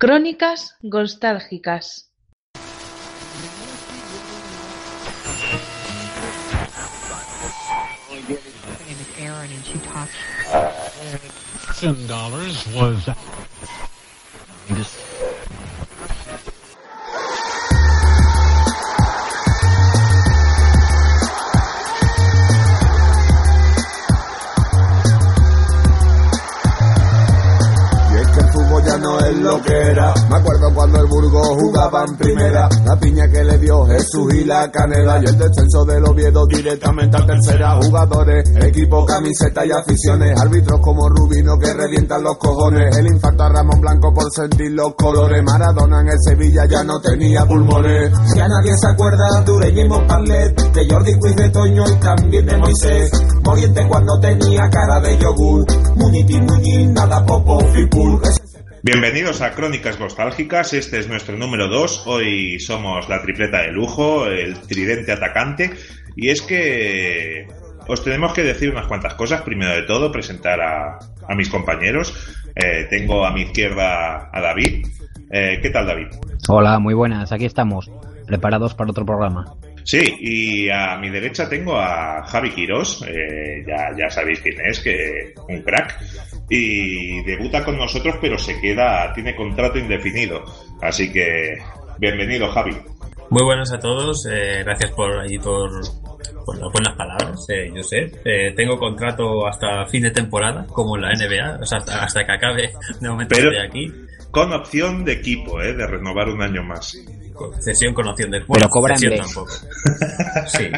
Crónicas nostálgicas. En primera. La piña que le dio Jesús y la canela. Y el descenso del Oviedo directamente a tercera. Jugadores, equipo, camiseta y aficiones. Árbitros como Rubino que revientan los cojones. El infarto a Ramón Blanco por sentir los colores. Maradona en el Sevilla ya no tenía pulmones. Ya nadie se acuerda de Urellimo Parlet. De Jordi Cuiz de Toño y también de Moisés. Moriente cuando tenía cara de yogur. Muniti, Muñiz, nada popo, fipul. Bienvenidos a Crónicas Nostálgicas, este es nuestro número 2, hoy somos la tripleta de lujo, el tridente atacante, y es que os tenemos que decir unas cuantas cosas, primero de todo presentar a, mis compañeros, eh, tengo a mi izquierda a David, eh, ¿qué tal David? Hola, muy buenas, aquí estamos, preparados para otro programa. Sí, y a mi derecha tengo a Javi Quirós, eh, ya, ya sabéis quién es, que un crack, y debuta con nosotros, pero se queda, tiene contrato indefinido. Así que, bienvenido Javi. Muy buenas a todos, eh, gracias por ahí por, por las buenas palabras, eh, yo sé. Eh, tengo contrato hasta fin de temporada, como la NBA, o sea, hasta, que acabe, de momento estoy aquí. Con opción de equipo, eh, de renovar un año más. Cesión con opción de Pero cobran tampoco. Sí.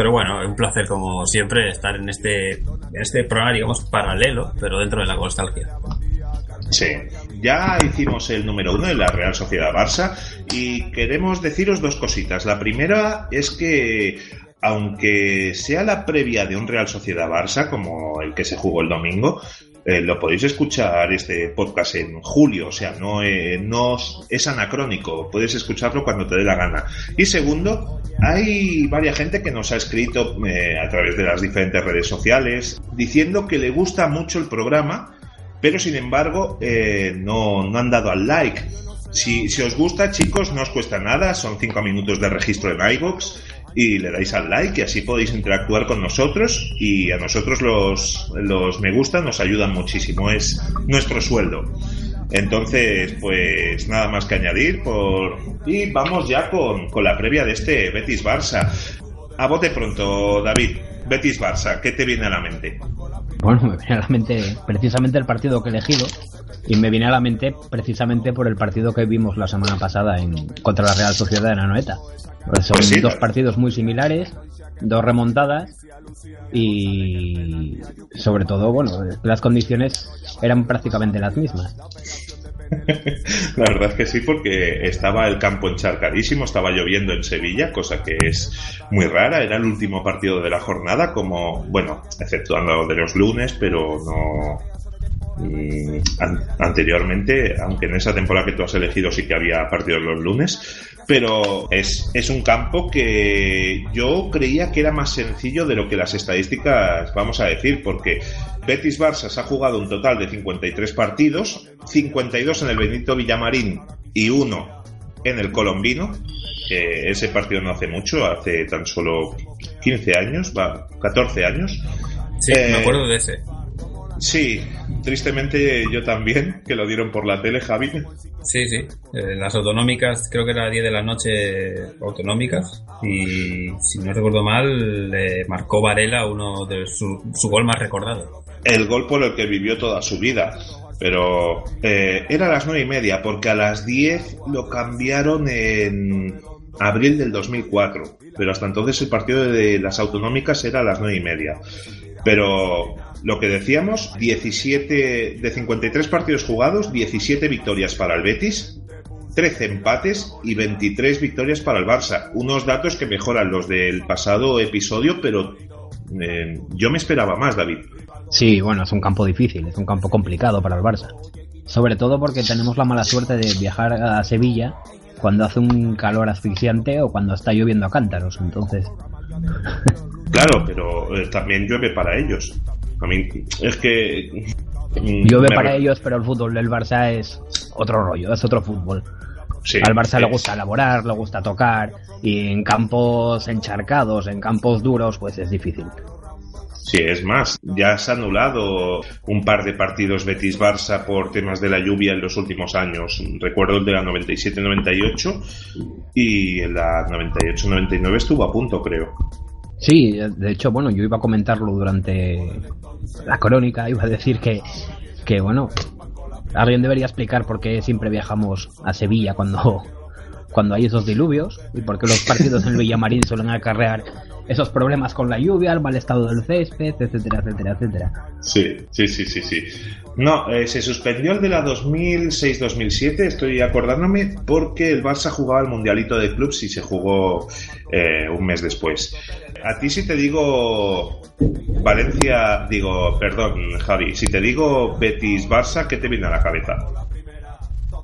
Pero bueno, un placer como siempre estar en este, en este programa, digamos, paralelo, pero dentro de la nostalgia. Sí, ya hicimos el número uno de la Real Sociedad Barça y queremos deciros dos cositas. La primera es que aunque sea la previa de un Real Sociedad Barça, como el que se jugó el domingo, eh, lo podéis escuchar este podcast en julio, o sea, no, eh, no es anacrónico, puedes escucharlo cuando te dé la gana. Y segundo, hay varias gente que nos ha escrito eh, a través de las diferentes redes sociales diciendo que le gusta mucho el programa, pero sin embargo no, no han dado al like. Si, si, os gusta, chicos, no os cuesta nada, son cinco minutos de registro en iVoox y le dais al like y así podéis interactuar con nosotros y a nosotros los, los me gusta nos ayudan muchísimo, es nuestro sueldo. Entonces, pues nada más que añadir por... y vamos ya con, con la previa de este Betis Barça. A bote pronto, David. Betis Barça, ¿qué te viene a la mente? Bueno, me viene a la mente precisamente el partido que he elegido y me viene a la mente precisamente por el partido que vimos la semana pasada en, contra la Real Sociedad de Nanoeta. Pues son pues dos partidos muy similares, dos remontadas y sobre todo, bueno, las condiciones eran prácticamente las mismas. La verdad es que sí, porque estaba el campo encharcadísimo, estaba lloviendo en Sevilla, cosa que es muy rara. Era el último partido de la jornada, como, bueno, exceptuando de los lunes, pero no, Mm, anteriormente, aunque en esa temporada que tú has elegido sí que había partidos los lunes, pero es, es un campo que yo creía que era más sencillo de lo que las estadísticas vamos a decir, porque Betis Barça se ha jugado un total de 53 partidos, 52 en el Benito Villamarín y uno en el Colombino. ese partido no hace mucho, hace tan solo 15 años, va, 14 años. Sí, me acuerdo de ese. Sí, tristemente yo también, que lo dieron por la tele, Javi. Sí, sí. Eh, las autonómicas, creo que era a 10 de la noche autonómicas. Y si no recuerdo mal, le marcó Varela uno de su, su gol más recordado. El gol por el que vivió toda su vida. Pero eh, era a las nueve y media, porque a las 10 lo cambiaron en abril del 2004. Pero hasta entonces el partido de las autonómicas era a las nueve y media. Pero lo que decíamos, 17 de 53 partidos jugados, 17 victorias para el Betis, 13 empates y 23 victorias para el Barça. Unos datos que mejoran los del pasado episodio, pero eh, yo me esperaba más, David. Sí, bueno, es un campo difícil, es un campo complicado para el Barça. Sobre todo porque tenemos la mala suerte de viajar a Sevilla cuando hace un calor asfixiante o cuando está lloviendo a cántaros, entonces. Claro, pero eh, también llueve para ellos. A mí, es que Mm, Llueve para ellos, pero el fútbol del Barça es otro rollo, es otro fútbol. Al Barça le gusta elaborar, le gusta tocar y en campos encharcados, en campos duros, pues es difícil. Sí, es más, ya se ha anulado un par de partidos Betis-Barça por temas de la lluvia en los últimos años. Recuerdo el de la 97-98 y en la 98-99 estuvo a punto, creo. Sí, de hecho, bueno, yo iba a comentarlo durante la crónica, iba a decir que, que bueno, alguien debería explicar por qué siempre viajamos a Sevilla cuando, cuando hay esos diluvios y por qué los partidos en Villamarín suelen acarrear esos problemas con la lluvia, el mal estado del césped, etcétera, etcétera, etcétera. Sí, sí, sí, sí, sí. No, eh, se suspendió el de la 2006-2007, estoy acordándome, porque el Barça jugaba el Mundialito de Clubs y se jugó eh, un mes después. A ti si te digo Valencia, digo, perdón, Javi, si te digo Betis-Barça, ¿qué te viene a la cabeza?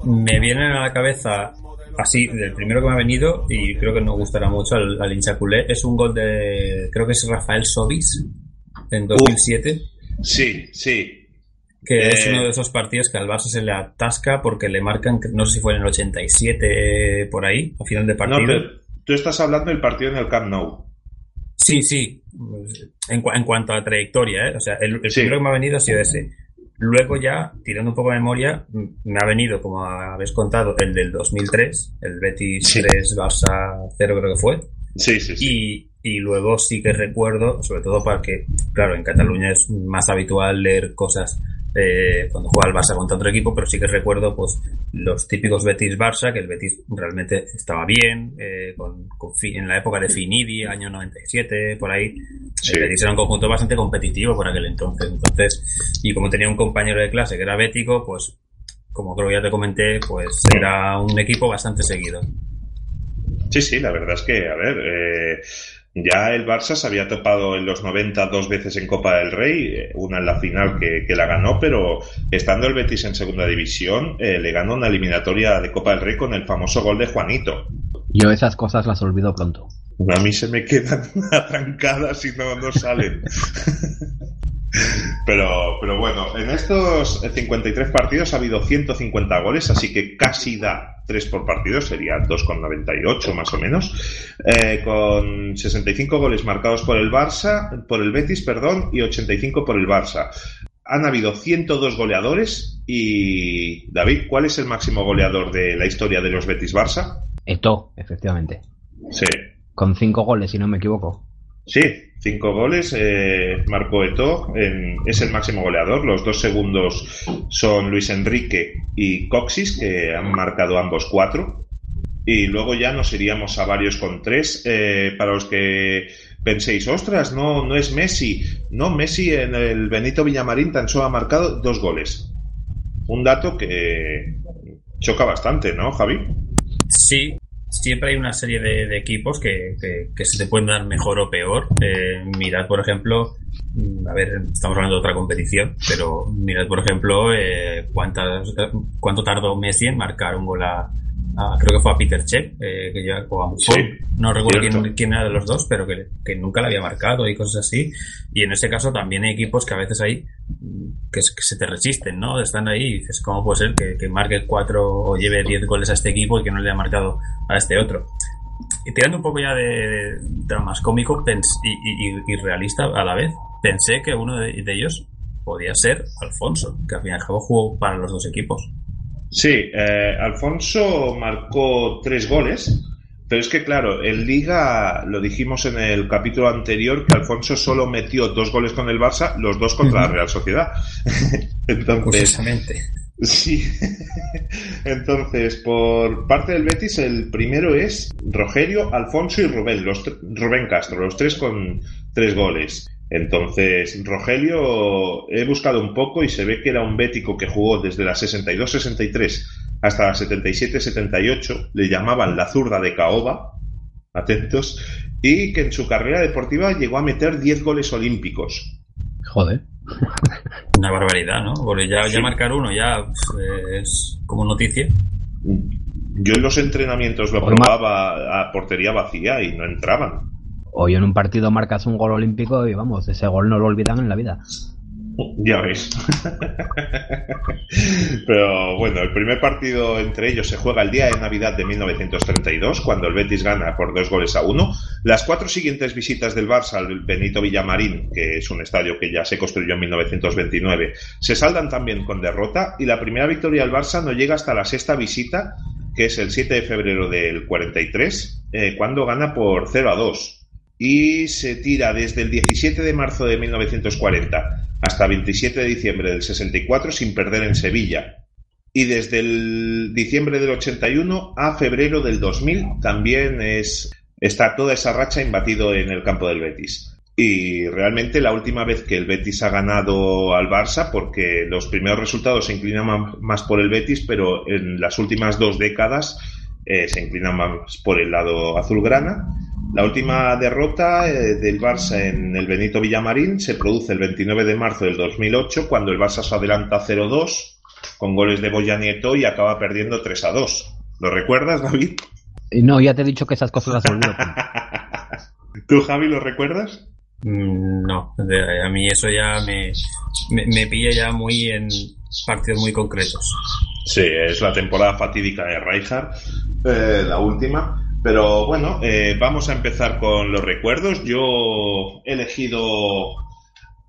Me viene a la cabeza así, el primero que me ha venido, y creo que nos gustará mucho al, al hincha culé, es un gol de, creo que es Rafael Sobis, en 2007. sí, sí. Que es uno de esos partidos que al Barça se le atasca porque le marcan, no sé si fue en el 87 por ahí, a final de partido. No, tú estás hablando del partido en el Camp Nou. Sí, sí, en, en cuanto a trayectoria, ¿eh? O sea, el, primero que me ha venido ha sido ese. Luego ya, tirando un poco de memoria, me ha venido, como habéis contado, el del 2003, el Betis 3 Barça 0 creo que fue. Sí, sí, sí. Y, y luego sí que recuerdo, sobre todo porque, claro, en Cataluña es más habitual leer cosas eh, cuando juega el Barça contra otro equipo, pero sí que recuerdo pues los típicos Betis-Barça, que el Betis realmente estaba bien, eh, con, en la época de Finidi, año 97, por ahí. El Betis era un conjunto bastante competitivo por aquel entonces. Entonces, y como tenía un compañero de clase que era bético, pues como creo que ya te comenté, pues era un equipo bastante seguido. Sí, sí, la verdad es que, a ver, eh, ya el Barça se había topado en los 90 dos veces en Copa del Rey, eh, una en la final que, la ganó, pero estando el Betis en segunda división, eh, le ganó una eliminatoria de Copa del Rey con el famoso gol de Juanito. Yo esas cosas las olvido pronto. A mí se me quedan arrancadas y no, no salen. Pero, pero bueno, en estos 53 partidos ha habido 150 goles, así que casi da 3 por partido, sería 2,98 más o menos, eh, con 65 goles marcados por el Barça, por el Betis, perdón, y 85 por el Barça. Han habido 102 goleadores y David, ¿cuál es el máximo goleador de la historia de los Betis Barça? Eto, efectivamente. Sí. Con 5 goles, si no me equivoco. Sí, cinco goles. Eh, Marco Eto es el máximo goleador. Los dos segundos son Luis Enrique y Coxis, que han marcado ambos cuatro. Y luego ya nos iríamos a varios con tres. Eh, para los que penséis, ostras, no, no es Messi. No, Messi en el Benito Villamarín tan solo ha marcado dos goles. Un dato que choca bastante, ¿no, Javi? Sí, siempre hay una serie de, equipos que, se te pueden dar mejor o peor. Eh, mirad, por ejemplo, mm, a ver, estamos hablando de otra competición, pero mirad, por ejemplo, eh, cuántas, cuánto tardó Messi en marcar un gol a, creo que fue a Peter Check, eh, que ya, o a no recuerdo quién, era de los dos, pero que, nunca le había marcado y cosas así. Y en ese caso también hay equipos que a veces hay mm, que, se te resisten, ¿no? Están ahí y dices, ¿cómo puede ser que, marque cuatro o lleve diez goles a este equipo y que no le haya marcado a este otro? Y tirando un poco ya de, más cómico y, realista a la vez, pensé que uno de, de ellos podía ser Alfonso, que al fin y al cabo jugó para los dos equipos. Sí, eh, Alfonso marcó tres goles, pero es que claro, en Liga, lo dijimos en el capítulo anterior, que Alfonso solo metió dos goles con el Barça, los dos contra la Real Sociedad. Entonces, Sí. Entonces, por parte del Betis, el primero es Rogerio, Alfonso y Rubén, los Rubén Castro, los tres con tres goles. Entonces, Rogelio, he buscado un poco y se ve que era un bético que jugó desde la 62-63 hasta la 77-78, le llamaban la zurda de Caoba, atentos, y que en su carrera deportiva llegó a meter 10 goles olímpicos. Joder. Una barbaridad, ¿no? Porque ya, ya marcar uno ya pues, es como noticia. Yo en los entrenamientos lo probaba a portería vacía y no entraban. Hoy en un partido marcas un gol olímpico y vamos, ese gol no lo olvidan en la vida. Ya ves. Pero bueno, el primer partido entre ellos se juega el día de Navidad de 1932, cuando el Betis gana por dos goles a uno. Las cuatro siguientes visitas del Barça al Benito Villamarín, que es un estadio que ya se construyó en 1929, se saldan también con derrota y la primera victoria del Barça no llega hasta la sexta visita, que es el 7 de febrero del 43, eh, cuando gana por 0 a 2 y se tira desde el 17 de marzo de 1940 hasta 27 de diciembre del 64 sin perder en Sevilla. Y desde el diciembre del 81 a febrero del 2000 también es, está toda esa racha imbatido en el campo del Betis. Y realmente la última vez que el Betis ha ganado al Barça, porque los primeros resultados se inclinan más por el Betis, pero en las últimas dos décadas eh, se inclinan más por el lado azulgrana la última derrota eh, del Barça en el Benito Villamarín se produce el 29 de marzo del 2008 cuando el Barça se adelanta 0-2 con goles de Boya Nieto y acaba perdiendo 3-2. ¿Lo recuerdas, David? Eh, no, ya te he dicho que esas cosas las olvido. ¿Tú, Javi, lo recuerdas? Mm, no, a mí eso ya me, me, pilla ya muy en partidos muy concretos. Sí, es la temporada fatídica de Rijkaard, eh, la última. Pero bueno, eh, vamos a empezar con los recuerdos. Yo he elegido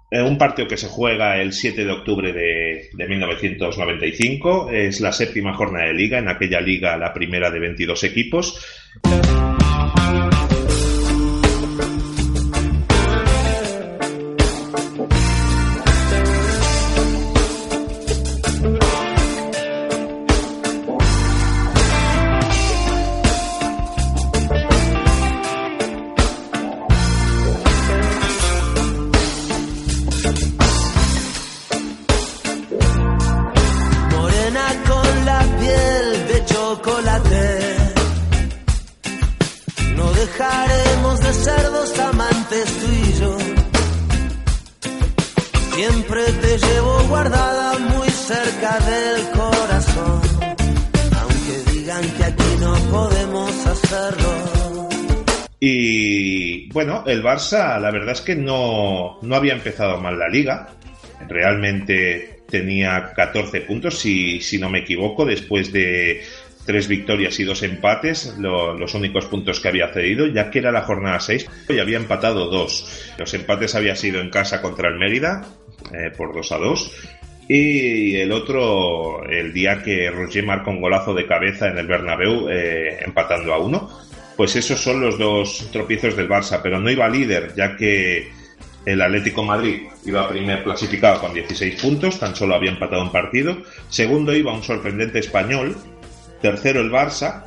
eh, un partido que se juega el 7 de octubre de, de, 1995. Es la séptima jornada de liga, en aquella liga la primera de 22 equipos. El Barça, la verdad es que no, no había empezado mal la liga. Realmente tenía 14 puntos, si, si no me equivoco, después de tres victorias y dos empates, los únicos puntos que había cedido, ya que era la jornada 6 y había empatado dos. Los empates había sido en casa contra el Mérida, eh, por 2 a 2, y el otro, el día que Roger marcó un golazo de cabeza en el Bernabéu, eh, empatando a uno pues esos son los dos tropiezos del Barça, pero no iba líder, ya que el Atlético Madrid iba primer clasificado con 16 puntos, tan solo había empatado un partido. Segundo iba un sorprendente español. Tercero el Barça.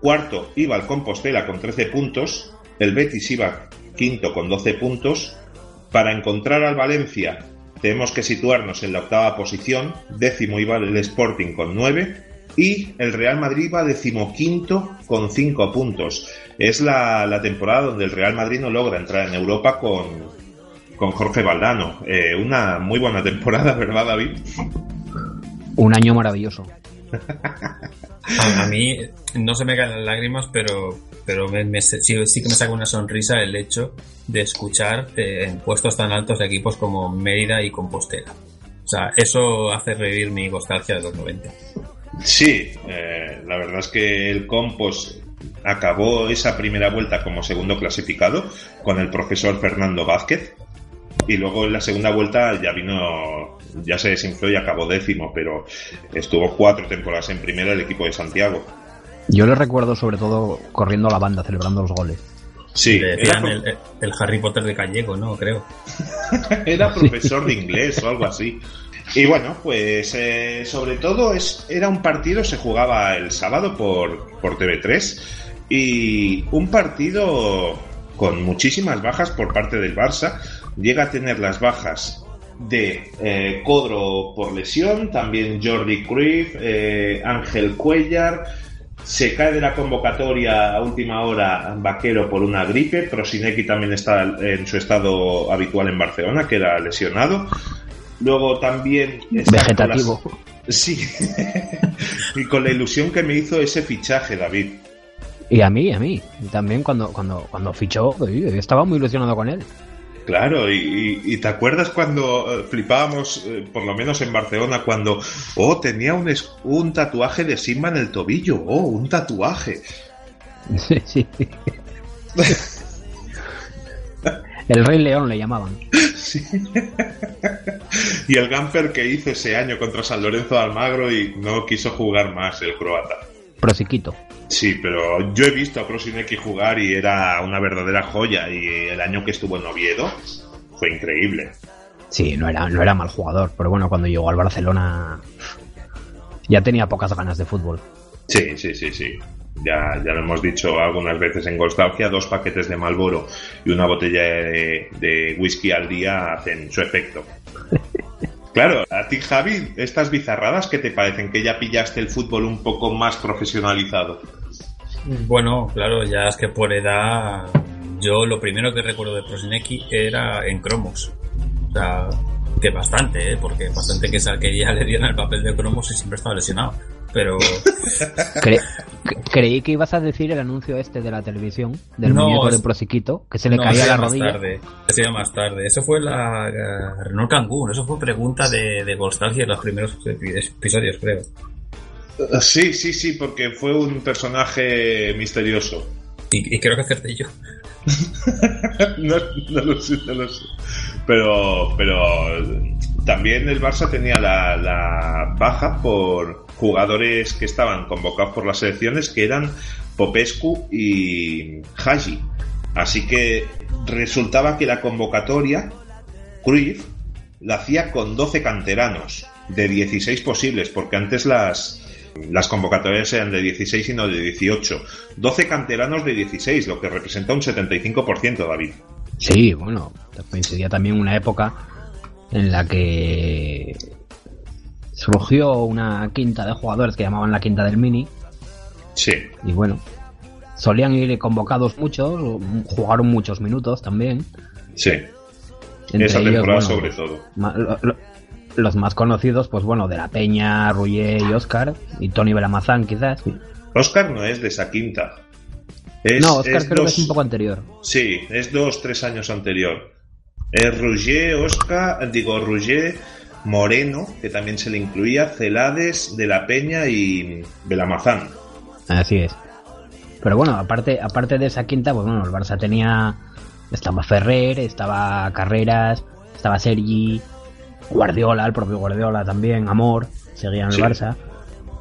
Cuarto iba el Compostela con 13 puntos. El Betis iba quinto con 12 puntos. Para encontrar al Valencia tenemos que situarnos en la octava posición. Décimo iba el Sporting con 9 y el Real Madrid va decimoquinto con cinco puntos. Es la, temporada donde el Real Madrid no logra entrar en Europa con, con Jorge Valdano. Eh, una muy buena temporada, ¿verdad, David? Un año maravilloso. A, mí no se me caen las lágrimas, pero, pero sí, que me saca una sonrisa el hecho de escuchar eh, en puestos tan altos de equipos como Mérida y Compostela. O sea, eso hace revivir mi nostalgia de los 90. Sí, eh, la verdad es que el Compos acabó esa primera vuelta como segundo clasificado con el profesor Fernando Vázquez y luego en la segunda vuelta ya vino, ya se desinfló y acabó décimo, pero estuvo cuatro temporadas en primera el equipo de Santiago. Yo le recuerdo sobre todo corriendo a la banda, celebrando los goles. Sí, era el, el, Harry Potter de Gallego, ¿no? Creo. era profesor de inglés o algo así. Y bueno, pues eh, sobre todo es, era un partido, se jugaba el sábado por, por TV3 y un partido con muchísimas bajas por parte del Barça. Llega a tener las bajas de eh, Codro por lesión, también Jordi Cruyff, eh, Ángel Cuellar, se cae de la convocatoria a última hora Vaquero por una gripe, Prosinecki también está en su estado habitual en Barcelona, que era lesionado. Luego también... Vegetativo. Sí. y con la ilusión que me hizo ese fichaje, David. Y a mí, a mí. también cuando, cuando, cuando fichó, estaba muy ilusionado con él. Claro, y, te acuerdas cuando eh, flipábamos, eh, por lo menos en Barcelona, cuando, oh, tenía un, un tatuaje de Simba en el tobillo, oh, un tatuaje. Sí, sí. el Rey León le llamaban. Sí. y el Gamper que hizo ese año contra San Lorenzo de Almagro y no quiso jugar más el croata. Prosiquito. Sí, pero yo he visto a Prosinecki jugar y era una verdadera joya. Y el año que estuvo en Oviedo fue increíble. Sí, no era, no era mal jugador, pero bueno, cuando llegó al Barcelona ya tenía pocas ganas de fútbol. Sí, sí, sí, sí. Ya, ya lo hemos dicho algunas veces en Nostalgia, dos paquetes de Malboro y una botella de, de whisky al día hacen su efecto. Claro, a ti Javi, estas bizarradas que te parecen que ya pillaste el fútbol un poco más profesionalizado. Bueno, claro, ya es que por edad, yo lo primero que recuerdo de Prosinecki era en cromos. O sea, que bastante, ¿eh? porque bastante que, que ya le dieron el papel de cromos y siempre estaba lesionado pero... creí que ibas a decir el anuncio este de la televisión, del muñeco de Prosiquito, que se le caía la rodilla. Más tarde, más tarde. Eso fue la Renault Kangoo, eso fue pregunta de, de Nostalgia en los primeros episodios, creo. Sí, sí, sí, porque fue un personaje misterioso. Y, creo que acerté yo. no, no, lo sé, no lo sé. Pero, pero también el Barça tenía la, la baja por jugadores que estaban convocados por las selecciones que eran Popescu y Haji. Así que resultaba que la convocatoria, Cruyff, la hacía con 12 canteranos de 16 posibles, porque antes las, las convocatorias eran de 16 y no de 18. 12 canteranos de 16, lo que representa un 75%, David. Sí, bueno, coincidía también una época en la que surgió una quinta de jugadores que llamaban la quinta del Mini. Sí. Y bueno, solían ir convocados muchos, jugaron muchos minutos también. Sí. Esa temporada sobre todo. los más conocidos, pues bueno, de la Peña, Ruyer y Oscar, y Tony Belamazán quizás. Oscar no es de esa quinta. no, Oscar creo que es un poco anterior. Sí, es dos, tres años anterior. Es Ruger, Oscar, digo, Ruger, Moreno, que también se le incluía, Celades, De la Peña y Belamazán. Así es. Pero bueno, aparte, aparte de esa quinta, pues bueno, el Barça tenía. Estaba Ferrer, estaba Carreras, estaba Sergi, Guardiola, el propio Guardiola también, Amor, seguía en el Barça.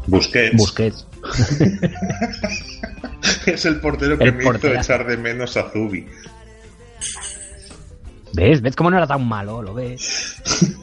Busquets. Busquets. es el portero que me hizo echar de menos a Zubi. ¿Ves? ¿Ves cómo no era tan malo? ¿Lo ves?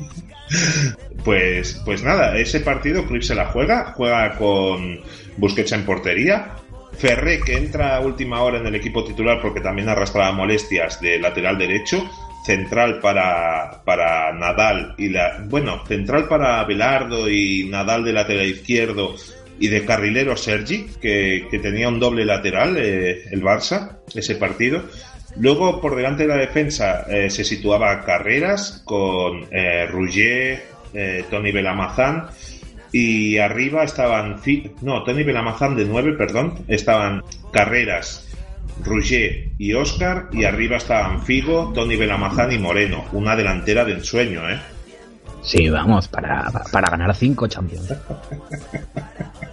Pues, pues nada, ese partido Cruyff se la juega, juega con Busquets en portería, Ferré que entra a última hora en el equipo titular porque también arrastraba molestias de lateral derecho, central para, para Nadal y la bueno, central para Belardo y Nadal de lateral izquierdo y de carrilero Sergi, que, tenía un doble lateral eh, el Barça, ese partido. Luego, por delante de la defensa, eh, se situaba Carreras con eh, eh, Tony Belamazán y arriba estaban, no, Tony Belamazán de 9, perdón, estaban Carreras, Rouget y Oscar y arriba estaban Figo, Tony Belamazán y Moreno, una delantera de ensueño, ¿eh? Sí, vamos, para, para ganar cinco Champions.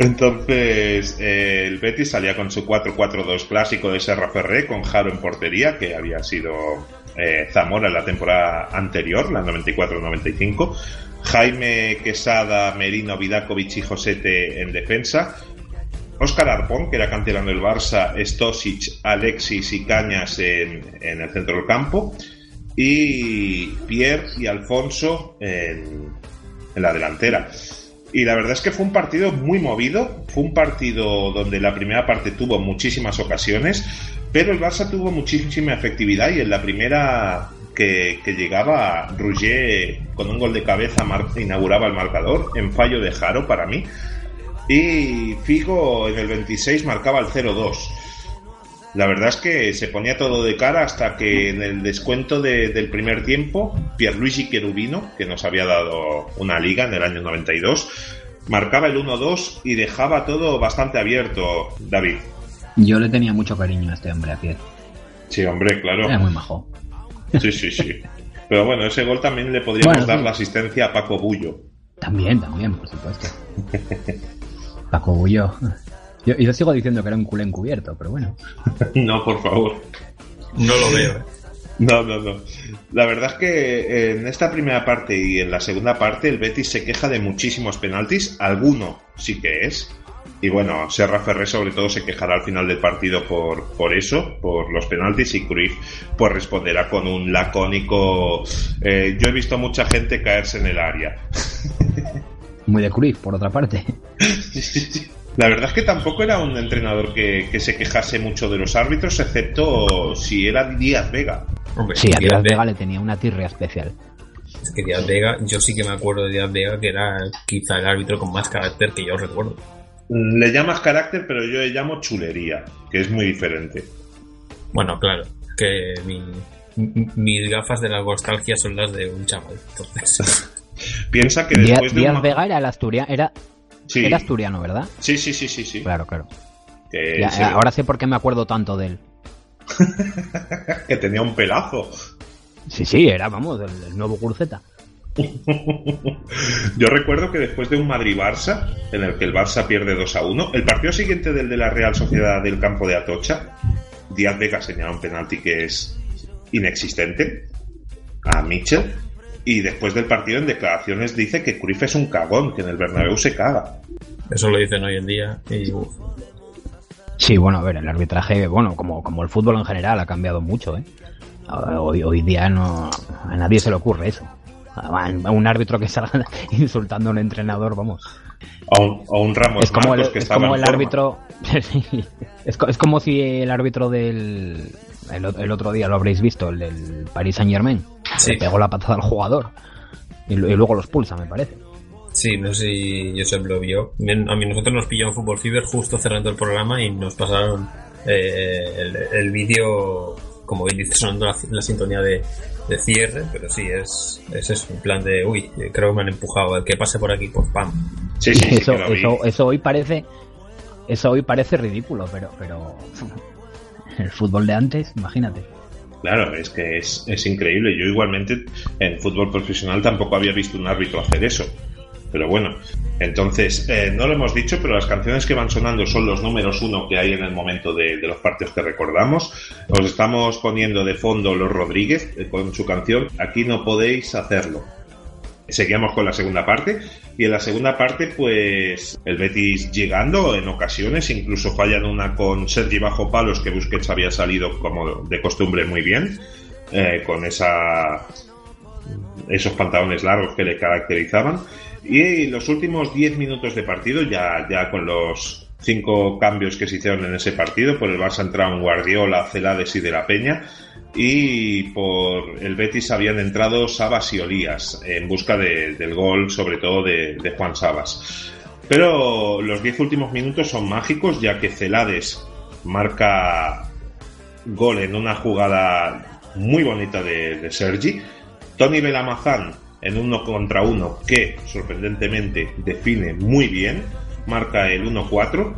Entonces, eh, el Betis salía con su 4-4-2 clásico de Serra Ferré, con Jaro en portería, que había sido eh, Zamora en la temporada anterior, la 94-95. Jaime Quesada, Merino, Vidakovic y Josete en defensa. Óscar Arpón, que era canterano del Barça, Stosic, Alexis y Cañas en, el centro del campo. Y Pierre y Alfonso en la delantera. Y la verdad es que fue un partido muy movido, fue un partido donde la primera parte tuvo muchísimas ocasiones, pero el Barça tuvo muchísima efectividad y en la primera que, llegaba Rouget con un gol de cabeza inauguraba el marcador en fallo de Jaro para mí. Y Figo en el 26 marcaba el 0-2 la verdad es que se ponía todo de cara hasta que en el descuento del primer tiempo, Pierluigi Cherubino, que nos había dado una liga en el año 92, marcaba el 1-2 y dejaba todo bastante abierto, David. Yo le tenía mucho cariño a este hombre a pie. Sí, hombre, claro. Era muy majo. Sí, sí, sí. Pero bueno, ese gol también le podríamos dar la asistencia a Paco Bullo. También, también, por supuesto. Paco Bullo. Yo, yo, sigo diciendo que era un culé encubierto, pero bueno. no, por favor. No lo veo. ¿eh? No, no, no. La verdad es que en esta primera parte y en la segunda parte el Betis se queja de muchísimos penaltis. Alguno sí que es. Y bueno, Serra Ferré sobre todo se quejará al final del partido por, por eso, por los penaltis, y Cruyff pues responderá con un lacónico eh, yo he visto mucha gente caerse en el área. Muy de Cruyff, por otra parte. La verdad es que tampoco era un entrenador que, se quejase mucho de los árbitros, excepto si era Díaz Vega. sí, a Díaz Vega le tenía una tirria especial. Es que Díaz Vega, yo sí que me acuerdo de Díaz Vega, que era quizá el árbitro con más carácter que yo recuerdo. Le llamas carácter, pero yo le llamo chulería, que es muy diferente. Bueno, claro, que mis gafas de la nostalgia son las de un chaval. Entonces. Piensa que después Díaz, de Vega era el asturiano, era, era asturiano, ¿verdad? Sí, sí, sí, sí, sí. Claro, claro. ahora sé por qué me acuerdo tanto de él. que tenía un pelazo. Sí, sí, era, vamos, el, nuevo Guruceta. Yo recuerdo que después de un Madrid-Barça, en el que el Barça pierde 2 a 1, el partido siguiente del de la Real Sociedad del campo de Atocha, Díaz Vega señala un penalti que es inexistente a Mitchell. Y después del partido, en declaraciones, dice que Cruyff es un cagón, que en el Bernabéu se caga. Eso lo dicen hoy en día. Y... Sí, bueno, a ver, el arbitraje, bueno, como, como el fútbol en general, ha cambiado mucho, ¿eh? Hoy, hoy día no, a nadie se le ocurre eso a un árbitro que salga insultando a un entrenador, vamos. O un, Ramos es como el, que es como el árbitro es, es, como si el árbitro del el, otro día lo habréis visto el del Paris Saint Germain se pegó la patada al jugador. Y, luego los pulsa me parece. Sí, no sé si Josep lo vio. A mí nosotros nos pilló un Fútbol Fever justo cerrando el programa y nos pasaron eh, el, vídeo, como bien dice, sonando la sintonía de, de cierre, pero sí, es, es eso, en plan de, uy, creo que me han empujado, el que pase por aquí, pues pam. Sí, sí, eso, eso, eso, hoy parece, eso hoy parece ridículo, pero, pero el fútbol de antes, imagínate. Claro, es que es, es increíble. Yo igualmente en fútbol profesional tampoco había visto un árbitro hacer eso. Pero bueno, entonces, eh, no lo hemos dicho, pero las canciones que van sonando son los números uno que hay en el momento de, los partidos que recordamos. Os estamos poniendo de fondo Los Rodríguez eh, con su canción Aquí no podéis hacerlo. Seguíamos con la segunda parte. Y en la segunda parte pues el Betis llegando en ocasiones, incluso fallan una con Sergi bajo palos que Busquets había salido como de costumbre muy bien, eh, con esa esos pantalones largos que le caracterizaban. Y los últimos 10 minutos de partido, ya, ya con los cinco cambios que se hicieron en ese partido, por el Barça entraron Guardiola, Celades y De la Peña, y por el Betis habían entrado Sabas y Olías en busca del gol, sobre todo de, Juan Sabas. Pero los 10 últimos minutos son mágicos, ya que Celades marca gol en una jugada muy bonita de, Sergi. Tony Belamazán en uno contra uno que sorprendentemente define muy bien, marca el 1-4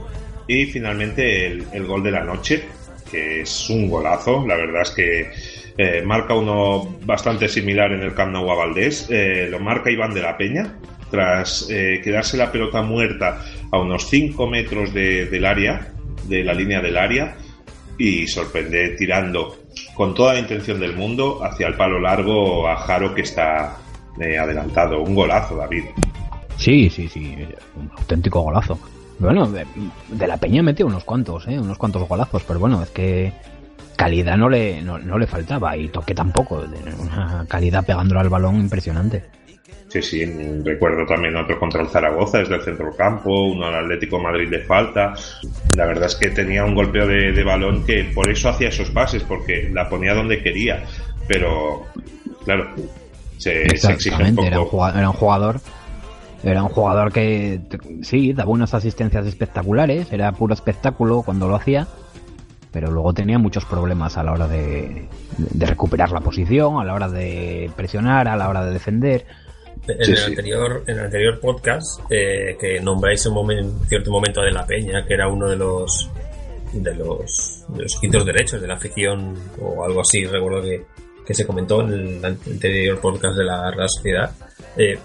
y finalmente el, gol de la noche, que es un golazo, la verdad es que eh, marca uno bastante similar en el Camp Nou Valdés, eh, lo marca Iván de la Peña, tras eh, quedarse la pelota muerta a unos 5 metros del área, de la línea del área, y sorprende tirando con toda la intención del mundo hacia el palo largo a Jaro que está adelantado. Un golazo, David. Sí, sí, sí, un auténtico golazo. Bueno, de, la Peña metió unos cuantos, ¿eh? unos cuantos golazos, pero bueno, es que calidad no le, no, le faltaba y toque tampoco. Una calidad pegándole al balón impresionante. Sí, sí, recuerdo también otro contra el Zaragoza desde el centro campo, uno al Atlético Madrid de falta. La verdad es que tenía un golpeo de, balón que por eso hacía esos pases, porque la ponía donde quería. Pero, claro, Exactamente, Era, un jugador, era un jugador, que sí, daba unas asistencias espectaculares, era puro espectáculo cuando lo hacía, pero luego tenía muchos problemas a la hora de, recuperar la posición, a la hora de presionar, a la hora de defender. En, el, Anterior, en el anterior podcast, eh, que nombráis en cierto momento de La Peña, que era uno de los de los, de los quintos derechos de la afición o algo así, recuerdo que, que se comentó en el anterior podcast de la Real Sociedad. Eh,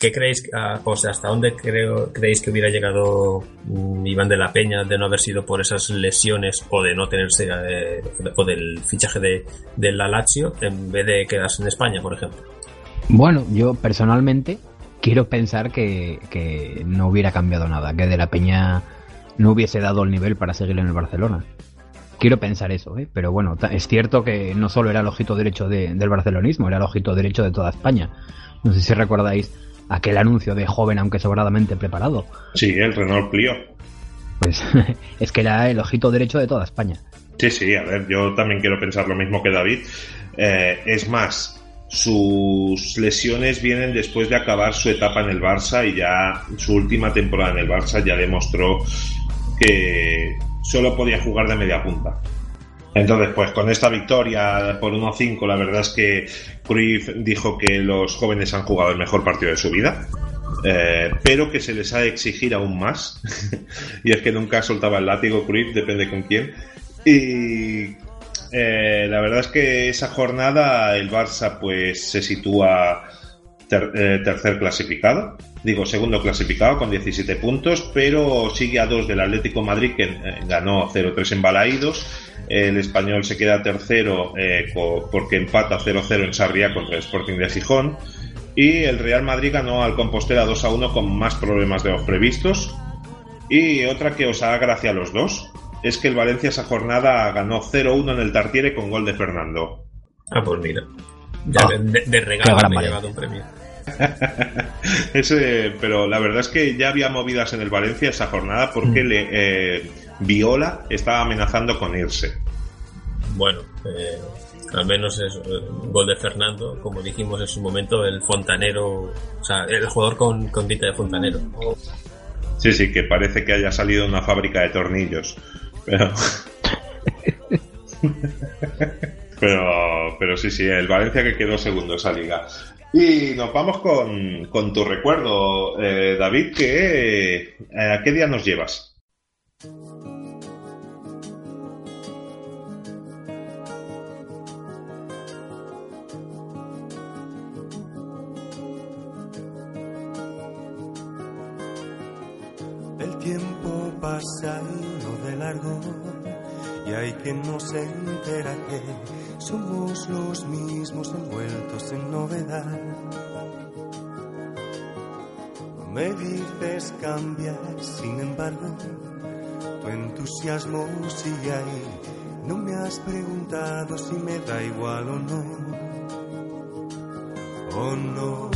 ¿Qué creéis, ah, o sea, hasta dónde creo, creéis que hubiera llegado mm, Iván de la Peña de no haber sido por esas lesiones o de no tenerse, eh, o del fichaje de, de la Lazio en vez de quedarse en España, por ejemplo? Bueno, yo personalmente quiero pensar que, que no hubiera cambiado nada, que de la Peña no hubiese dado el nivel para seguir en el Barcelona. Quiero pensar eso, ¿eh? pero bueno, es cierto que no solo era el ojito derecho del barcelonismo, era el ojito derecho de toda España. No sé si recordáis aquel anuncio de joven aunque sobradamente preparado. Sí, el Renault Clio. Pues es que era el ojito derecho de toda España. Sí, sí, a ver, yo también quiero pensar lo mismo que David. Eh, es más, sus lesiones vienen después de acabar su etapa en el Barça y ya su última temporada en el Barça ya demostró que solo podía jugar de media punta. Entonces, pues con esta victoria por 1-5, la verdad es que Cruyff dijo que los jóvenes han jugado el mejor partido de su vida, eh, pero que se les ha de exigir aún más. y es que nunca soltaba el látigo Cruyff, depende con quién. Y eh, la verdad es que esa jornada el Barça pues se sitúa eh, tercer clasificado, digo segundo clasificado con 17 puntos, pero sigue a dos del Atlético Madrid que ganó 0-3 en Balaídos el español se queda tercero eh, porque empata 0-0 en Sarriá contra el Sporting de Gijón. Y el Real Madrid ganó al Compostela 2-1 con más problemas de los previstos. Y otra que os haga gracia a los dos es que el Valencia esa jornada ganó 0-1 en el Tartiere con gol de Fernando. Ah, pues mira. Ya ah, de, regalo me he llevado un premio. Ese, pero la verdad es que ya había movidas en el Valencia esa jornada porque mm. le, eh, Viola estaba amenazando con irse. Bueno, eh, al menos es eh, gol de Fernando, como dijimos en su momento, el fontanero, o sea, el jugador con, con de fontanero. Sí, sí, que parece que haya salido de una fábrica de tornillos. Pero... pero, pero sí, sí, el Valencia que quedó segundo esa liga. Y nos vamos con, con tu recuerdo, eh, David, que ¿a qué día nos llevas? pasa de largo y hay quien no se entera que somos los mismos envueltos en novedad. Me dices cambiar, sin embargo, tu entusiasmo sigue ahí. No me has preguntado si me da igual o no. O no.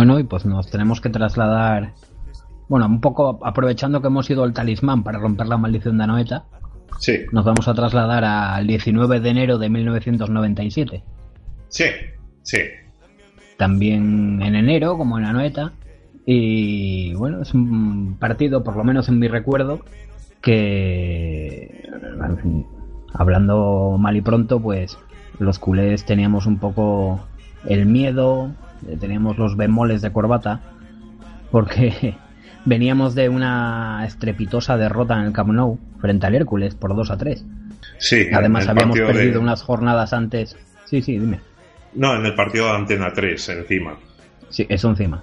Bueno, y pues nos tenemos que trasladar, bueno, un poco aprovechando que hemos ido al talismán para romper la maldición de Anoeta. Sí. Nos vamos a trasladar al 19 de enero de 1997. Sí, sí. También en enero, como en Anoeta. Y bueno, es un partido, por lo menos en mi recuerdo, que, hablando mal y pronto, pues los culés teníamos un poco el miedo, teníamos los bemoles de corbata, porque veníamos de una estrepitosa derrota en el Camp Nou frente al Hércules por 2 a 3. Sí, Además habíamos perdido unas jornadas antes. Sí, sí, dime. No, en el partido de Antena 3, encima. Sí, eso encima.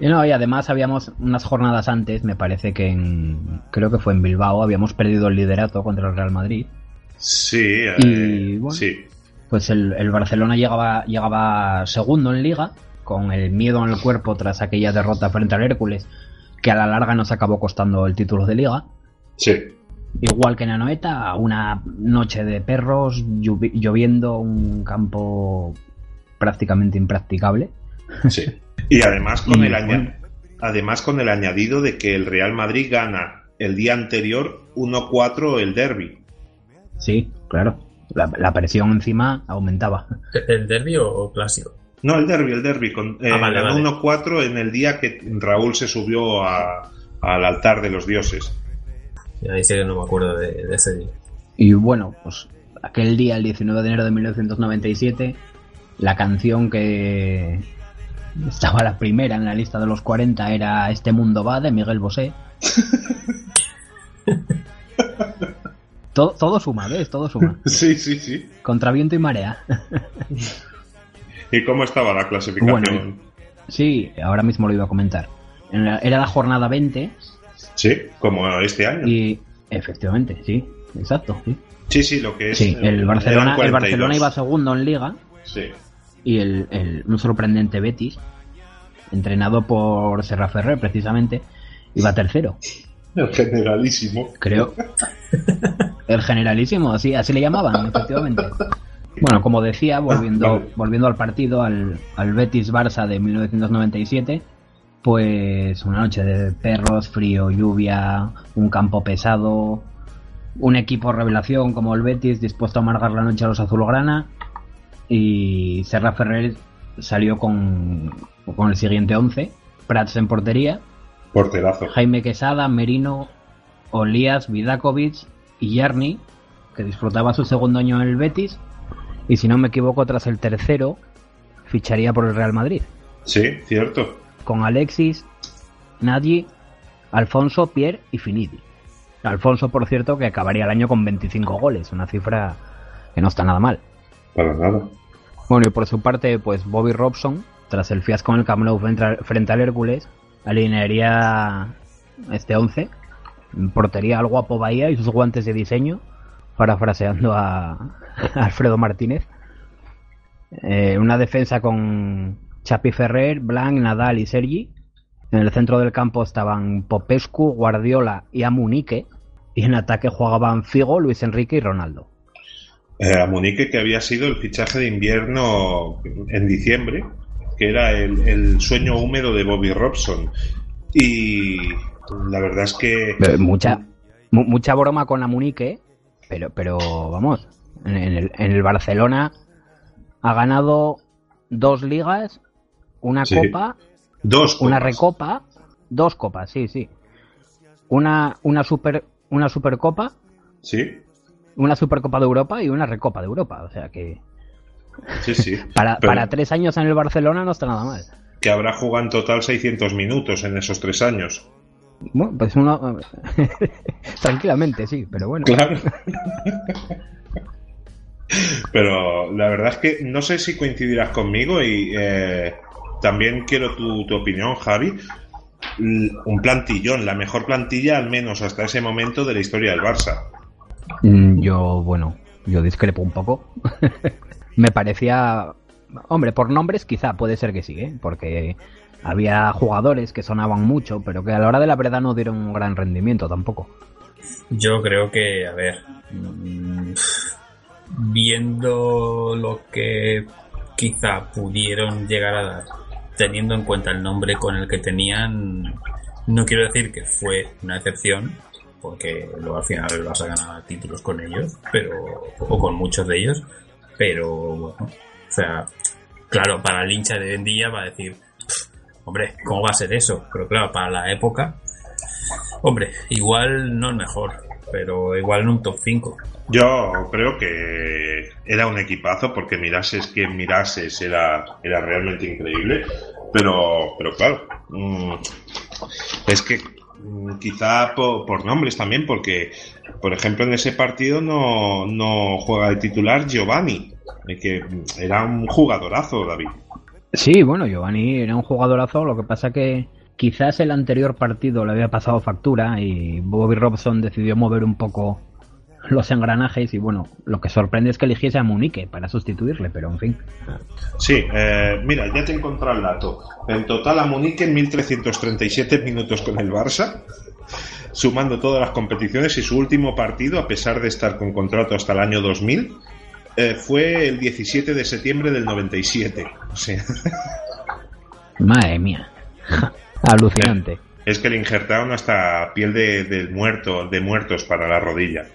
y no, y además habíamos unas jornadas antes, me parece que en. Creo que fue en Bilbao, habíamos perdido el liderato contra el Real Madrid. Sí, eh, sí pues el, Barcelona llegaba, llegaba segundo en liga, con el miedo en el cuerpo tras aquella derrota frente al Hércules, que a la larga nos acabó costando el título de liga. Sí. Igual que en Anoeta, una noche de perros, lloviendo, un campo prácticamente impracticable. Sí. Y además con, el además con el añadido de que el Real Madrid gana el día anterior 1-4 el derby. Sí, claro la, presión encima aumentaba. ¿El derby o clásico? No, el derby, el derby. Con, eh, 1-4 en el día que Raúl se subió al altar de los dioses. Ahí sí que no me acuerdo de, ese día. Y bueno, pues aquel día, el 19 de enero de 1997, la canción que estaba la primera en la lista de los 40 era Este mundo va de Miguel Bosé. todo, todo suma, ¿ves? Todo suma. Sí, sí, sí. Contra viento y marea. ¿Y cómo estaba la clasificación? sí, ahora mismo lo iba a comentar. Era la jornada 20. Sí, como este año. Y efectivamente, sí, exacto. Sí, sí, sí lo que es. Sí, el Barcelona, el Barcelona iba segundo en Liga. Sí. Y el, el un sorprendente Betis, entrenado por Serra Ferrer precisamente, iba tercero. El generalísimo. Creo. El generalísimo, sí, así le llamaban, efectivamente. Bueno, como decía, volviendo, volviendo al partido, al, al Betis Barça de 1997, pues una noche de perros, frío, lluvia, un campo pesado, un equipo revelación como el Betis dispuesto a amargar la noche a los azulgrana y Serra Ferrer salió con, con el siguiente 11, Prats en portería, Porterazo. Jaime Quesada, Merino, Olías, Vidakovic y Yarni, que disfrutaba su segundo año en el Betis, y si no me equivoco, tras el tercero, ficharía por el Real Madrid. Sí, cierto. Con Alexis, Nadie, Alfonso, Pierre y Finidi. Alfonso, por cierto, que acabaría el año con 25 goles, una cifra que no está nada mal. Para nada. Bueno, y por su parte, pues Bobby Robson, tras el fiasco en el Camp frente al Hércules, alinearía este 11. Portería al guapo Bahía y sus guantes de diseño, parafraseando a, Alfredo Martínez. Eh, una defensa con Chapi Ferrer, Blanc, Nadal y Sergi. En el centro del campo estaban Popescu, Guardiola y Amunique. Y en ataque jugaban Figo, Luis Enrique y Ronaldo. Eh, Amunique que había sido el fichaje de invierno en diciembre que era el, sueño húmedo de Bobby Robson. Y la verdad es que... Mucha, mucha broma con la Munique, pero, pero vamos, en el, en el Barcelona ha ganado dos ligas, una copa, dos una recopa, dos copas, sí, sí. Una, una super una supercopa, sí. Una supercopa de Europa y una recopa de Europa, o sea que Sí, sí. para, para tres años en el Barcelona no está nada mal. Que habrá jugado en total 600 minutos en esos tres años. Bueno, pues uno. Tranquilamente, sí, pero bueno. Claro. pero la verdad es que no sé si coincidirás conmigo y eh, también quiero tu, tu opinión, Javi. Un plantillón, la mejor plantilla al menos hasta ese momento de la historia del Barça. Mm, yo, bueno, yo discrepo un poco. me parecía, hombre, por nombres quizá puede ser que sí, ¿eh? porque había jugadores que sonaban mucho, pero que a la hora de la verdad no dieron un gran rendimiento tampoco. Yo creo que, a ver, mm, viendo lo que quizá pudieron llegar a dar, teniendo en cuenta el nombre con el que tenían, no quiero decir que fue una excepción, porque luego al final vas a ganar títulos con ellos, pero o con muchos de ellos, pero bueno, o sea, claro, para el hincha de hoy va a decir, hombre, ¿cómo va a ser eso? Pero claro, para la época, hombre, igual no es mejor, pero igual en un top 5. Yo creo que era un equipazo porque mirases quien mirases era, era realmente increíble. Pero, pero claro, mm, es que mm, quizá por, nombres también, porque, por ejemplo, en ese partido no, no juega de titular Giovanni, que era un jugadorazo, David. Sí, bueno, Giovanni era un jugadorazo, lo que pasa que quizás el anterior partido le había pasado factura y Bobby Robson decidió mover un poco los engranajes y bueno, lo que sorprende es que eligiese a Munique para sustituirle, pero en fin. Sí, eh, mira, ya te he encontrado el dato. En total a Munique en 1337 minutos con el Barça, sumando todas las competiciones y su último partido, a pesar de estar con contrato hasta el año 2000, eh, fue el 17 de septiembre del 97. Sí. Madre mía. Alucinante. Es que le injertaron hasta piel de, de muerto, de muertos para la rodilla.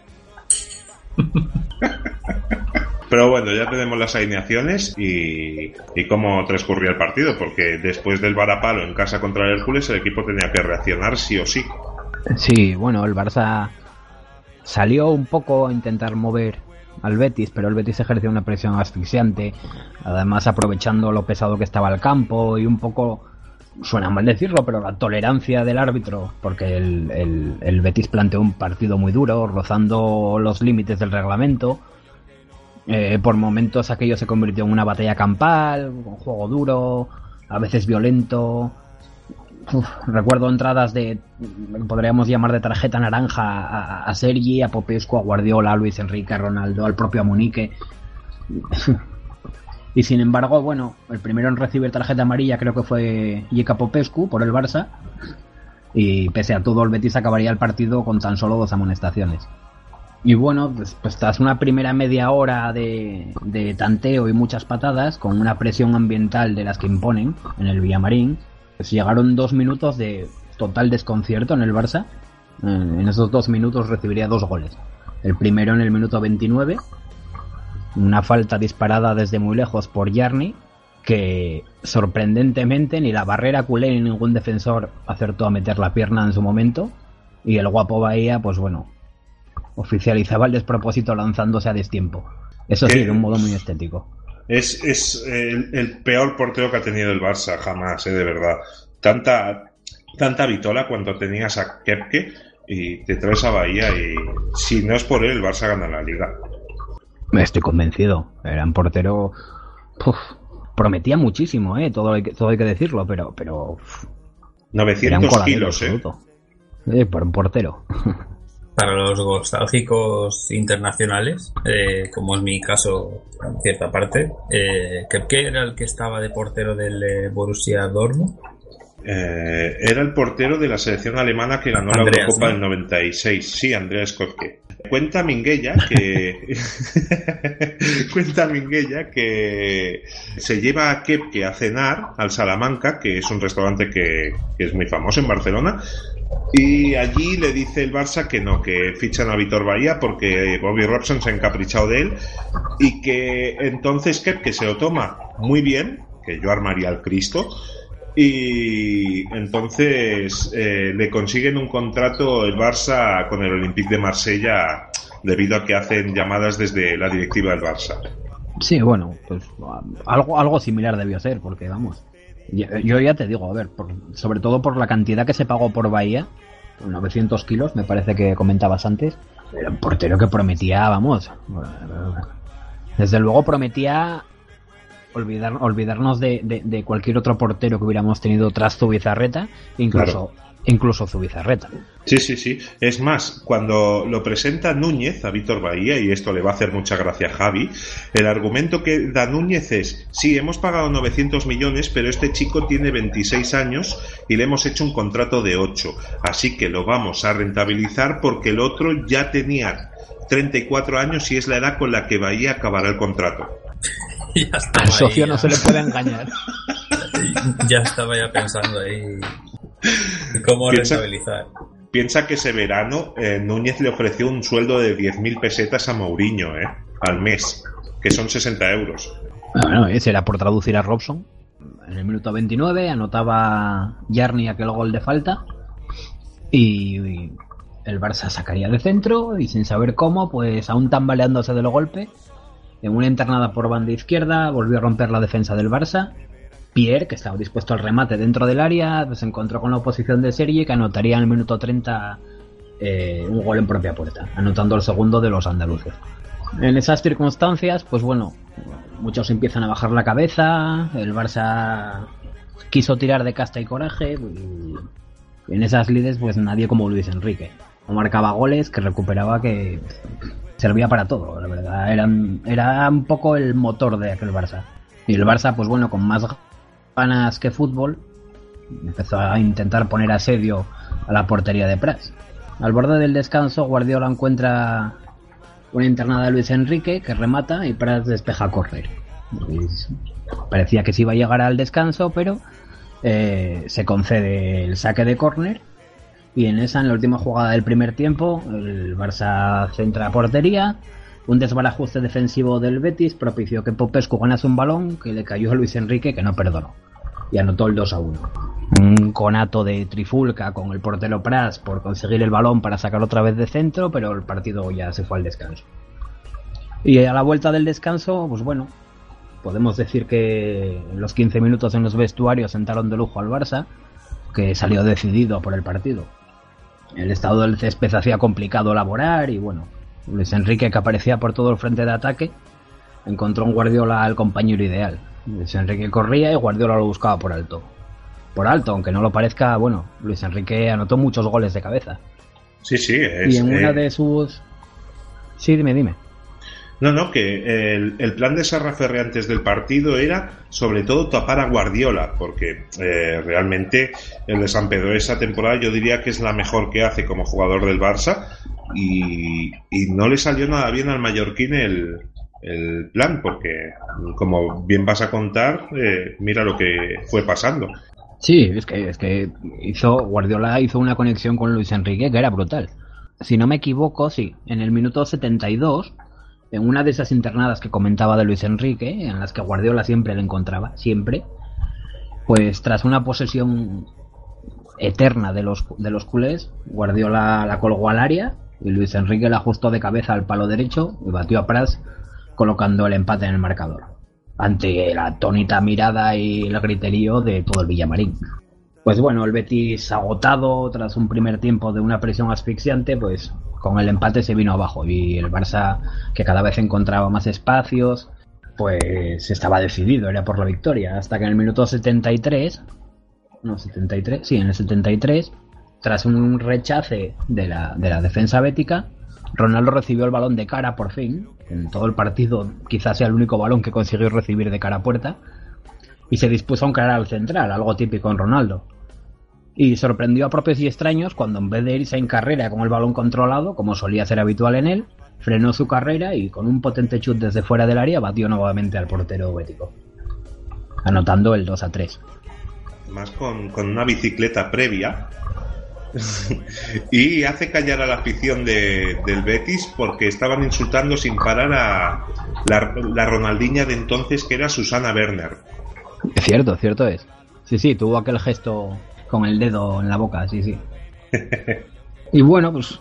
Pero bueno, ya tenemos las alineaciones y, y, cómo transcurría el partido, porque después del varapalo en casa contra el Hércules, el equipo tenía que reaccionar sí o sí. Sí, bueno, el Barça salió un poco a intentar mover al Betis, pero el Betis ejerció una presión asfixiante, además aprovechando lo pesado que estaba el campo y un poco, suena mal decirlo, pero la tolerancia del árbitro, porque el, el, Betis planteó un partido muy duro, rozando los límites del reglamento. Eh, por momentos aquello se convirtió en una batalla campal, un juego duro, a veces violento, recuerdo entradas de, podríamos llamar de tarjeta naranja a, Sergi, a Popescu, a Guardiola, a Luis Enrique, a Ronaldo, al propio Munique. y sin embargo, bueno, el primero en recibir tarjeta amarilla creo que fue Yeka Popescu por el Barça. Y pese a todo, el Betis acabaría el partido con tan solo dos amonestaciones. Y bueno, pues, pues tras una primera media hora de, de tanteo y muchas patadas, con una presión ambiental de las que imponen en el Villamarín, pues llegaron dos minutos de total desconcierto en el Barça. En esos dos minutos recibiría dos goles. El primero en el minuto 29, una falta disparada desde muy lejos por Yarni, que sorprendentemente ni la barrera culé ni ningún defensor acertó a meter la pierna en su momento. Y el guapo Bahía, pues bueno, oficializaba el despropósito lanzándose a destiempo. Eso sí, de un modo muy estético. Es, es el, peor portero que ha tenido el Barça jamás, eh, de verdad. Tanta, tanta vitola cuando tenías a Kepke y te traes a Bahía y si no es por él, el Barça gana la liga. Me estoy convencido. Era un portero... prometía muchísimo, ¿eh? Todo hay que, todo hay que decirlo, pero... pero 900 kilos, ¿eh? ¿eh? Por un portero. para los nostálgicos internacionales, eh, como es mi caso en cierta parte, eh, ¿qué era el que estaba de portero del eh, Borussia Dortmund? Eh, era el portero de la selección alemana que ganó la Eurocopa del 96. Sí, Andreas Kotke. Cuenta Minguella que cuenta Minguella que se lleva a Kepke a cenar al Salamanca, que es un restaurante que, que es muy famoso en Barcelona, y allí le dice el Barça que no, que fichan a Vitor Bahía porque Bobby Robson se ha encaprichado de él y que entonces que se lo toma muy bien, que yo armaría al Cristo, y entonces eh, le consiguen un contrato el Barça con el Olympique de Marsella debido a que hacen llamadas desde la directiva del Barça. Sí, bueno, pues algo, algo similar debió ser, porque vamos, yo, ya te digo, a ver, sobre todo por la cantidad que se pagó por Bahía, 900 kilos, me parece que comentabas antes, era un portero que prometía, vamos, desde luego prometía olvidar, olvidarnos de, cualquier otro portero que hubiéramos tenido tras Zubizarreta, incluso incluso Zubizarreta. Sí, sí, sí. Es más, cuando lo presenta Núñez a Víctor Bahía, y esto le va a hacer mucha gracia a Javi, el argumento que da Núñez es, sí, hemos pagado 900 millones, pero este chico tiene 26 años y le hemos hecho un contrato de 8, así que lo vamos a rentabilizar porque el otro ya tenía 34 años y es la edad con la que Bahía acabará el contrato. Al socio no se le puede engañar. ya estaba ya pensando ahí ¿Cómo piensa, rentabilizar? Piensa que ese verano eh, Núñez le ofreció un sueldo de 10.000 pesetas a Mourinho eh, al mes, que son 60 euros. Bueno, ese era por traducir a Robson. En el minuto 29 anotaba Jarni aquel gol de falta y el Barça sacaría de centro y sin saber cómo, pues aún tambaleándose del golpe, en una internada por banda izquierda volvió a romper la defensa del Barça Pierre, que estaba dispuesto al remate dentro del área, se encontró con la oposición de Sergi, que anotaría en el minuto 30 eh, un gol en propia puerta, anotando el segundo de los andaluces. En esas circunstancias, pues bueno, muchos empiezan a bajar la cabeza, el Barça quiso tirar de casta y coraje, y en esas lides pues nadie como Luis Enrique. No marcaba goles, que recuperaba, que servía para todo, la verdad. Era, era un poco el motor de aquel Barça. Y el Barça, pues bueno, con más ganas que fútbol, empezó a intentar poner asedio a la portería de Prats. Al borde del descanso, Guardiola encuentra una internada de Luis Enrique que remata y Prats despeja a correr. parecía que se iba a llegar al descanso, pero eh, se concede el saque de córner y en esa, en la última jugada del primer tiempo, el Barça centra a portería, un desbarajuste defensivo del Betis propició que Popescu ganase un balón que le cayó a Luis Enrique que no perdonó y anotó el 2 a 1. Un conato de trifulca con el portero Pras por conseguir el balón para sacar otra vez de centro, pero el partido ya se fue al descanso. Y a la vuelta del descanso, pues bueno, podemos decir que los 15 minutos en los vestuarios sentaron de lujo al Barça, que salió decidido por el partido. El estado del césped hacía complicado laborar y bueno, Luis Enrique que aparecía por todo el frente de ataque, encontró en Guardiola al compañero ideal. Luis Enrique corría y Guardiola lo buscaba por alto. Por alto, aunque no lo parezca, bueno, Luis Enrique anotó muchos goles de cabeza. Sí, sí. Es, y en una eh, de sus... Sí, dime, dime. No, no, que el, plan de Serra antes del partido era sobre todo tapar a Guardiola, porque eh, realmente el de San Pedro esa temporada yo diría que es la mejor que hace como jugador del Barça y, no le salió nada bien al mallorquín el, plan, porque como bien vas a contar, eh, mira lo que fue pasando. Sí, es que, es que hizo, Guardiola hizo una conexión con Luis Enrique que era brutal. Si no me equivoco, sí, en el minuto 72 en una de esas internadas que comentaba de Luis Enrique, en las que Guardiola siempre le encontraba, siempre, pues tras una posesión eterna de los, de los culés, Guardiola la colgó al área y Luis Enrique la ajustó de cabeza al palo derecho y batió a Prats colocando el empate en el marcador, ante la atónita mirada y el griterío de todo el Villamarín. Pues bueno, el Betis agotado tras un primer tiempo de una presión asfixiante, pues con el empate se vino abajo y el Barça, que cada vez encontraba más espacios, pues estaba decidido, era por la victoria, hasta que en el minuto 73, no 73, sí, en el 73, tras un rechace de la, de la defensa bética, Ronaldo recibió el balón de cara por fin, en todo el partido quizás sea el único balón que consiguió recibir de cara a puerta, y se dispuso a encarar al central, algo típico en Ronaldo y sorprendió a propios y extraños cuando en vez de irse en carrera con el balón controlado, como solía ser habitual en él, frenó su carrera y con un potente chut desde fuera del área batió nuevamente al portero bético, anotando el 2 a 3. Más con, una bicicleta previa y hace callar a la afición del Betis porque estaban insultando sin parar a la, la Ronaldinha de entonces que era Susana Werner. Cierto, cierto es. Sí, sí, tuvo aquel gesto con el dedo en la boca, sí, sí. y bueno, pues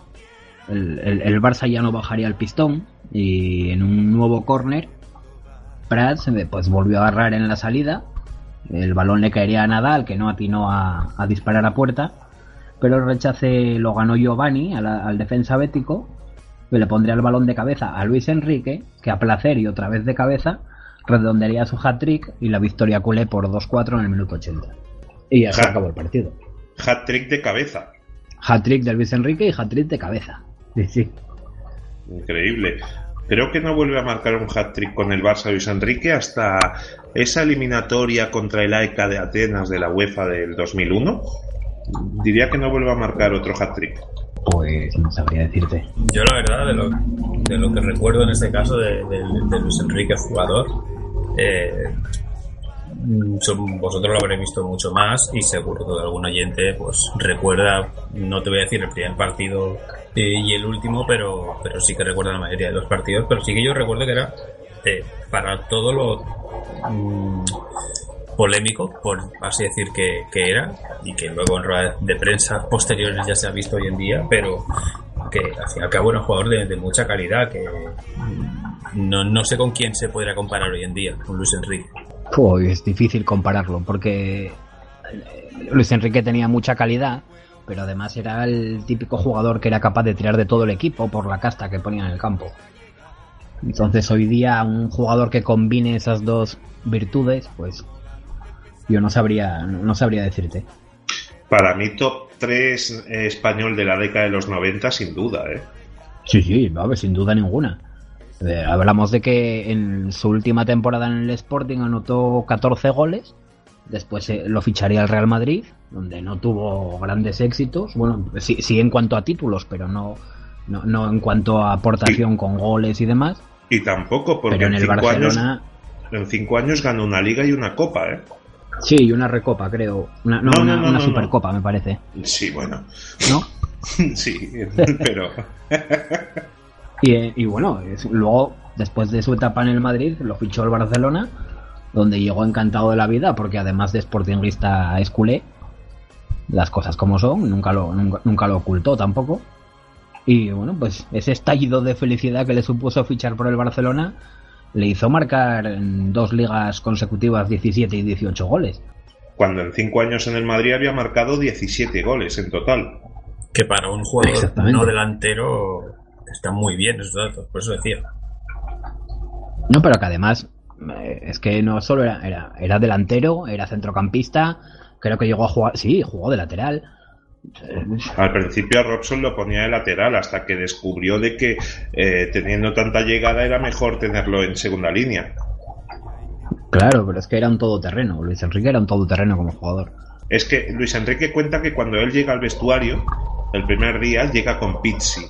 el, Barça ya no bajaría el pistón y en un nuevo córner Prats pues volvió a agarrar en la salida. El balón le caería a Nadal, que no atinó a, disparar a puerta. Pero el rechace lo ganó Giovanni al, defensa bético, que le pondría el balón de cabeza a Luis Enrique, que a placer y otra vez de cabeza redondearía su hat-trick y la victoria culé por 2-4 en el minuto 80. Y ya se acabó el partido. Hat-trick de cabeza. Hat-trick de Luis Enrique y hat-trick de cabeza. Sí, sí. Increíble. Creo que no vuelve a marcar un hat-trick con el Barça Luis Enrique hasta esa eliminatoria contra el AECA de Atenas de la UEFA del 2001. Diría que no vuelve a marcar otro hat-trick. Pues no sabría decirte. Yo la verdad, de lo, de lo que recuerdo en este caso de, de Luis Enrique jugador, eh, vosotros lo habréis visto mucho más y seguro que algún oyente pues recuerda, no te voy a decir el primer partido y el último, pero, pero sí que recuerda la mayoría de los partidos, pero sí que yo recuerdo que era eh, para todo lo mm, polémico, por así decir que, era, y que luego en ruedas de prensa posteriores ya se ha visto hoy en día, pero que al fin y al cabo era un jugador de, mucha calidad, que mm, no, no sé con quién se podría comparar hoy en día, con Luis Enrique es difícil compararlo porque eh, Luis Enrique tenía mucha calidad, pero además era el típico jugador que era capaz de tirar de todo el equipo por la casta que ponía en el campo. Entonces hoy día un jugador que combine esas dos virtudes, pues yo no sabría, no sabría decirte. Para mí top 3 español de la década de los 90 sin duda, ¿eh? Sí, sí, sin duda ninguna. Eh, hablamos de que en su última temporada en el Sporting anotó 14 goles. Después eh, lo ficharía al Real Madrid, donde no tuvo grandes éxitos. Bueno, sí, sí en cuanto a títulos, pero no, no, en cuanto a aportación con goles y demás. Y tampoco, porque en, el cinco Barcelona... Años, en cinco años ganó una liga y una copa, ¿eh? Sí, y una recopa, creo. Una, no, una, una supercopa, me parece. Sí, bueno. ¿No? sí, pero... Y, bueno, luego, después de su etapa en el Madrid, lo fichó el Barcelona, donde llegó encantado de la vida, porque además de sportinguista es culé, las cosas como son, nunca lo, nunca, lo ocultó tampoco. Y bueno, pues ese estallido de felicidad que le supuso fichar por el Barcelona le hizo marcar en dos ligas consecutivas 17 y 18 goles. Cuando en cinco años en el Madrid había marcado 17 goles en total. Que para un jugador no delantero está muy bien esos datos, por eso decía. No, pero que además eh, es que no solo era, era, era delantero, era centrocampista, creo que llegó a jugar, sí, jugó de lateral al principio a Robson lo ponía de lateral hasta que descubrió de que eh, teniendo tanta llegada era mejor tenerlo en segunda línea. Claro, pero es que era un todoterreno. Luis Enrique era un todoterreno como jugador. Es que Luis Enrique cuenta que cuando él llega al vestuario, el primer día llega con Pizzi.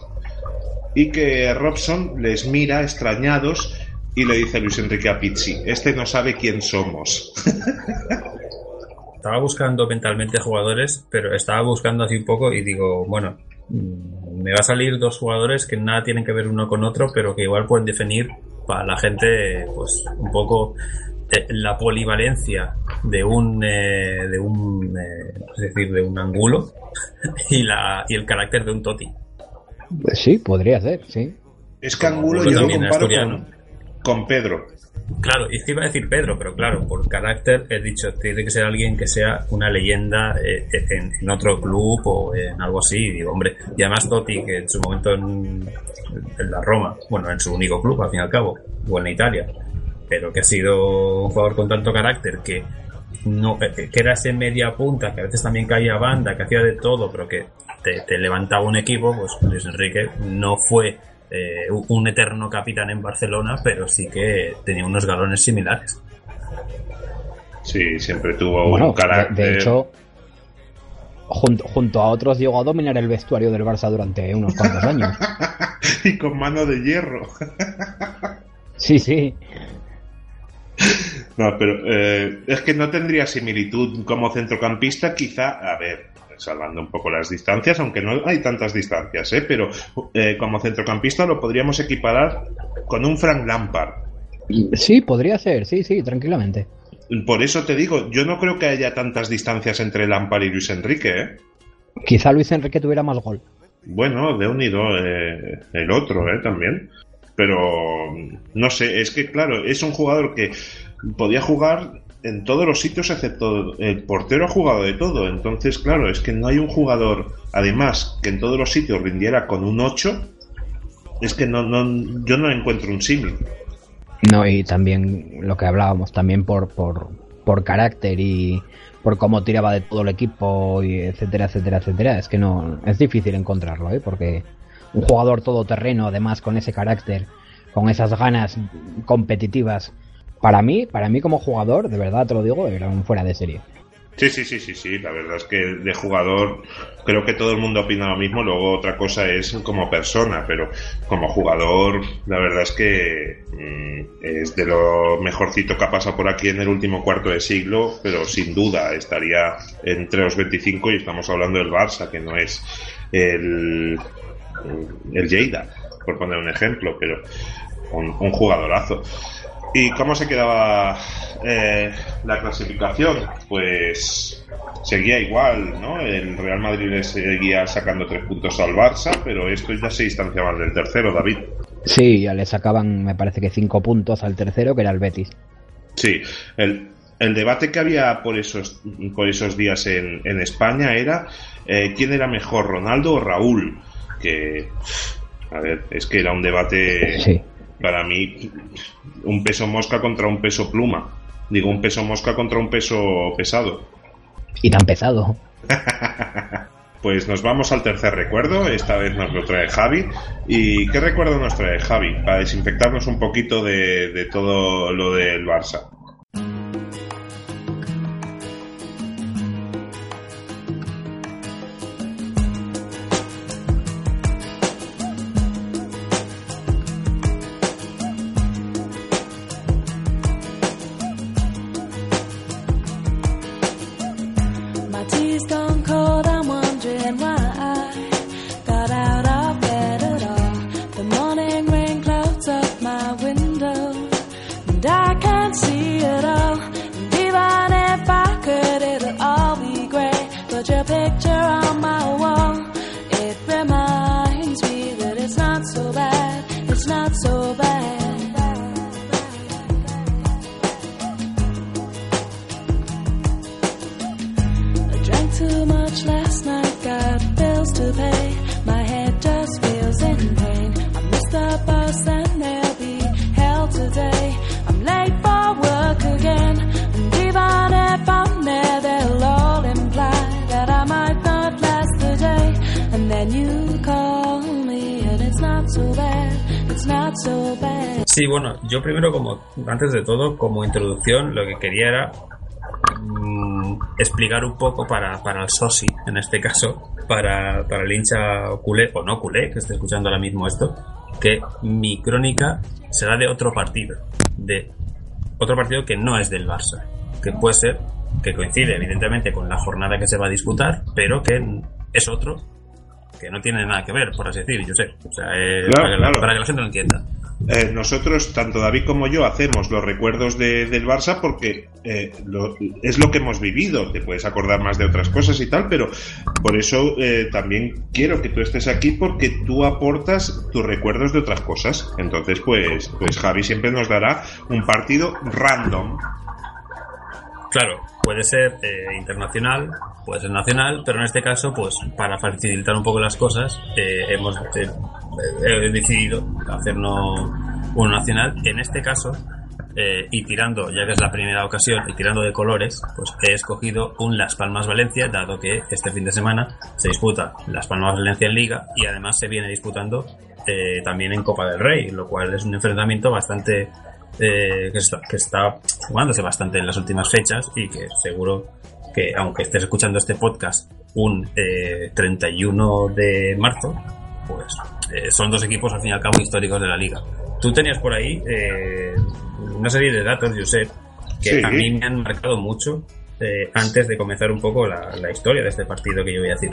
Y que Robson les mira extrañados y le dice Luis Enrique a Pizzi, este no sabe quién somos. estaba buscando mentalmente jugadores, pero estaba buscando así un poco y digo, bueno, mm, me va a salir dos jugadores que nada tienen que ver uno con otro, pero que igual pueden definir para la gente, pues un poco eh, la polivalencia de un, eh, de un, eh, es decir, de un angulo y la y el carácter de un toti. Pues sí, podría ser, sí. Es que angulo yo lo comparo con, con Pedro. Claro, y que iba a decir Pedro, pero claro, por carácter he dicho, tiene que ser alguien que sea una leyenda eh, en, otro club o en algo así. Y digo, hombre, y además Totti, que en su momento en, la Roma, bueno, en su único club al fin y al cabo, o en Italia, pero que ha sido un jugador con tanto carácter que no eh, que era ese media punta, que a veces también caía banda, que hacía de todo, pero que te, te levantaba un equipo, pues Luis Enrique no fue eh, un eterno capitán en Barcelona, pero sí que tenía unos galones similares. Sí, siempre tuvo un carácter. De, hecho, junto, a otros llegó a dominar el vestuario del Barça durante unos cuantos años. y con mano de hierro. sí, sí. No, pero eh, es que no tendría similitud como centrocampista, quizá, a ver, salvando un poco las distancias, aunque no hay tantas distancias, ¿eh? pero eh, como centrocampista lo podríamos equiparar con un Frank Lampard. Sí, podría ser, sí, sí, tranquilamente. Por eso te digo, yo no creo que haya tantas distancias entre Lampard y Luis Enrique. ¿eh? Quizá Luis Enrique tuviera más gol. Bueno, de unido eh, el otro ¿eh? también. Pero no sé, es que claro, es un jugador que podía jugar en todos los sitios excepto el portero ha jugado de todo. Entonces, claro, es que no hay un jugador, además, que en todos los sitios rindiera con un 8. Es que no, no yo no encuentro un símil. No, y también lo que hablábamos, también por, por, por carácter y por cómo tiraba de todo el equipo, y etcétera, etcétera, etcétera. Es que no, es difícil encontrarlo, ¿eh? porque un jugador todoterreno, además, con ese carácter, con esas ganas competitivas para mí, para mí como jugador, de verdad te lo digo, era un fuera de serie. Sí, sí, sí, sí, sí. La verdad es que de jugador creo que todo el mundo opina lo mismo. Luego otra cosa es como persona, pero como jugador la verdad es que mm, es de lo mejorcito que ha pasado por aquí en el último cuarto de siglo, pero sin duda estaría entre los 25 y estamos hablando del Barça, que no es el, el Lleida, por poner un ejemplo, pero un jugadorazo. ¿Y cómo se quedaba eh, la clasificación? Pues seguía igual, ¿no? El Real Madrid le seguía sacando tres puntos al Barça, pero esto ya se distanciaba del tercero, David. Sí, ya le sacaban, me parece que cinco puntos al tercero, que era el Betis. Sí, el, debate que había por esos, por esos días en, en España era eh, quién era mejor, Ronaldo o Raúl. Que, a ver, es que era un debate sí para mí un peso mosca contra un peso pluma. Digo, un peso mosca contra un peso pesado. Y tan pesado. pues nos vamos al tercer recuerdo, esta vez nos lo trae Javi. ¿Y qué recuerdo nos trae Javi? Para desinfectarnos un poquito de, de todo lo del Barça. Sí, bueno, yo primero como, antes de todo, como introducción, lo que quería era mm, explicar un poco para, para el Sosi, en este caso, para, para el hincha culé, o no culé, que esté escuchando ahora mismo esto, que mi crónica será de otro partido, de otro partido que no es del Barça, que puede ser que coincide evidentemente con la jornada que se va a disputar, pero que es otro que no tiene nada que ver, por así decir, yo sé, o sea, eh, para, que, la gente lo entienda. Eh, nosotros, tanto David como yo, hacemos los recuerdos del Barça porque eh, es lo que hemos vivido. Te puedes acordar más de otras cosas y tal, pero por eso también quiero que tú estés aquí porque tú aportas tus recuerdos de otras cosas. Entonces, pues, pues Javi siempre nos dará un partido random Claro, puede ser eh, internacional, puede ser nacional, pero en este caso, pues para facilitar un poco las cosas, eh, hemos eh, decidido hacernos uno nacional. En este caso, y tirando, ya que es la primera ocasión, y tirando de colores, pues he escogido un Las Palmas Valencia, dado que este fin de semana se disputa Las Palmas Valencia en Liga y además se viene disputando también en Copa del Rey, lo cual es un enfrentamiento bastante eh, que, está, que está jugándose bastante en las últimas fechas y que seguro que aunque estés escuchando este podcast un 31 eh, de marzo, pues eh, son dos equipos al fin y al cabo históricos de la liga. Tú tenías por ahí una serie de datos, Josep, que a mí me han marcado mucho antes de comenzar un poco la, la historia de este partido que yo voy a decir.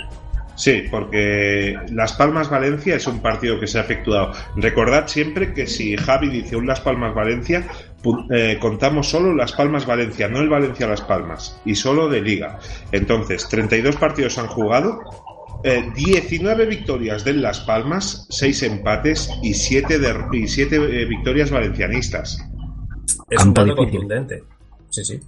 Sí, porque Las Palmas Valencia es un partido que se ha efectuado. Recordad siempre que si Javi dice un Las Palmas Valencia, eh, contamos solo Las Palmas Valencia, no el Valencia Las Palmas, y solo de liga. Entonces, 32 partidos han jugado, 19 eh, victorias de Las Palmas, 6 empates y 7, de, y 7 eh, victorias valencianistas. Es un dato contundente. Sí, sí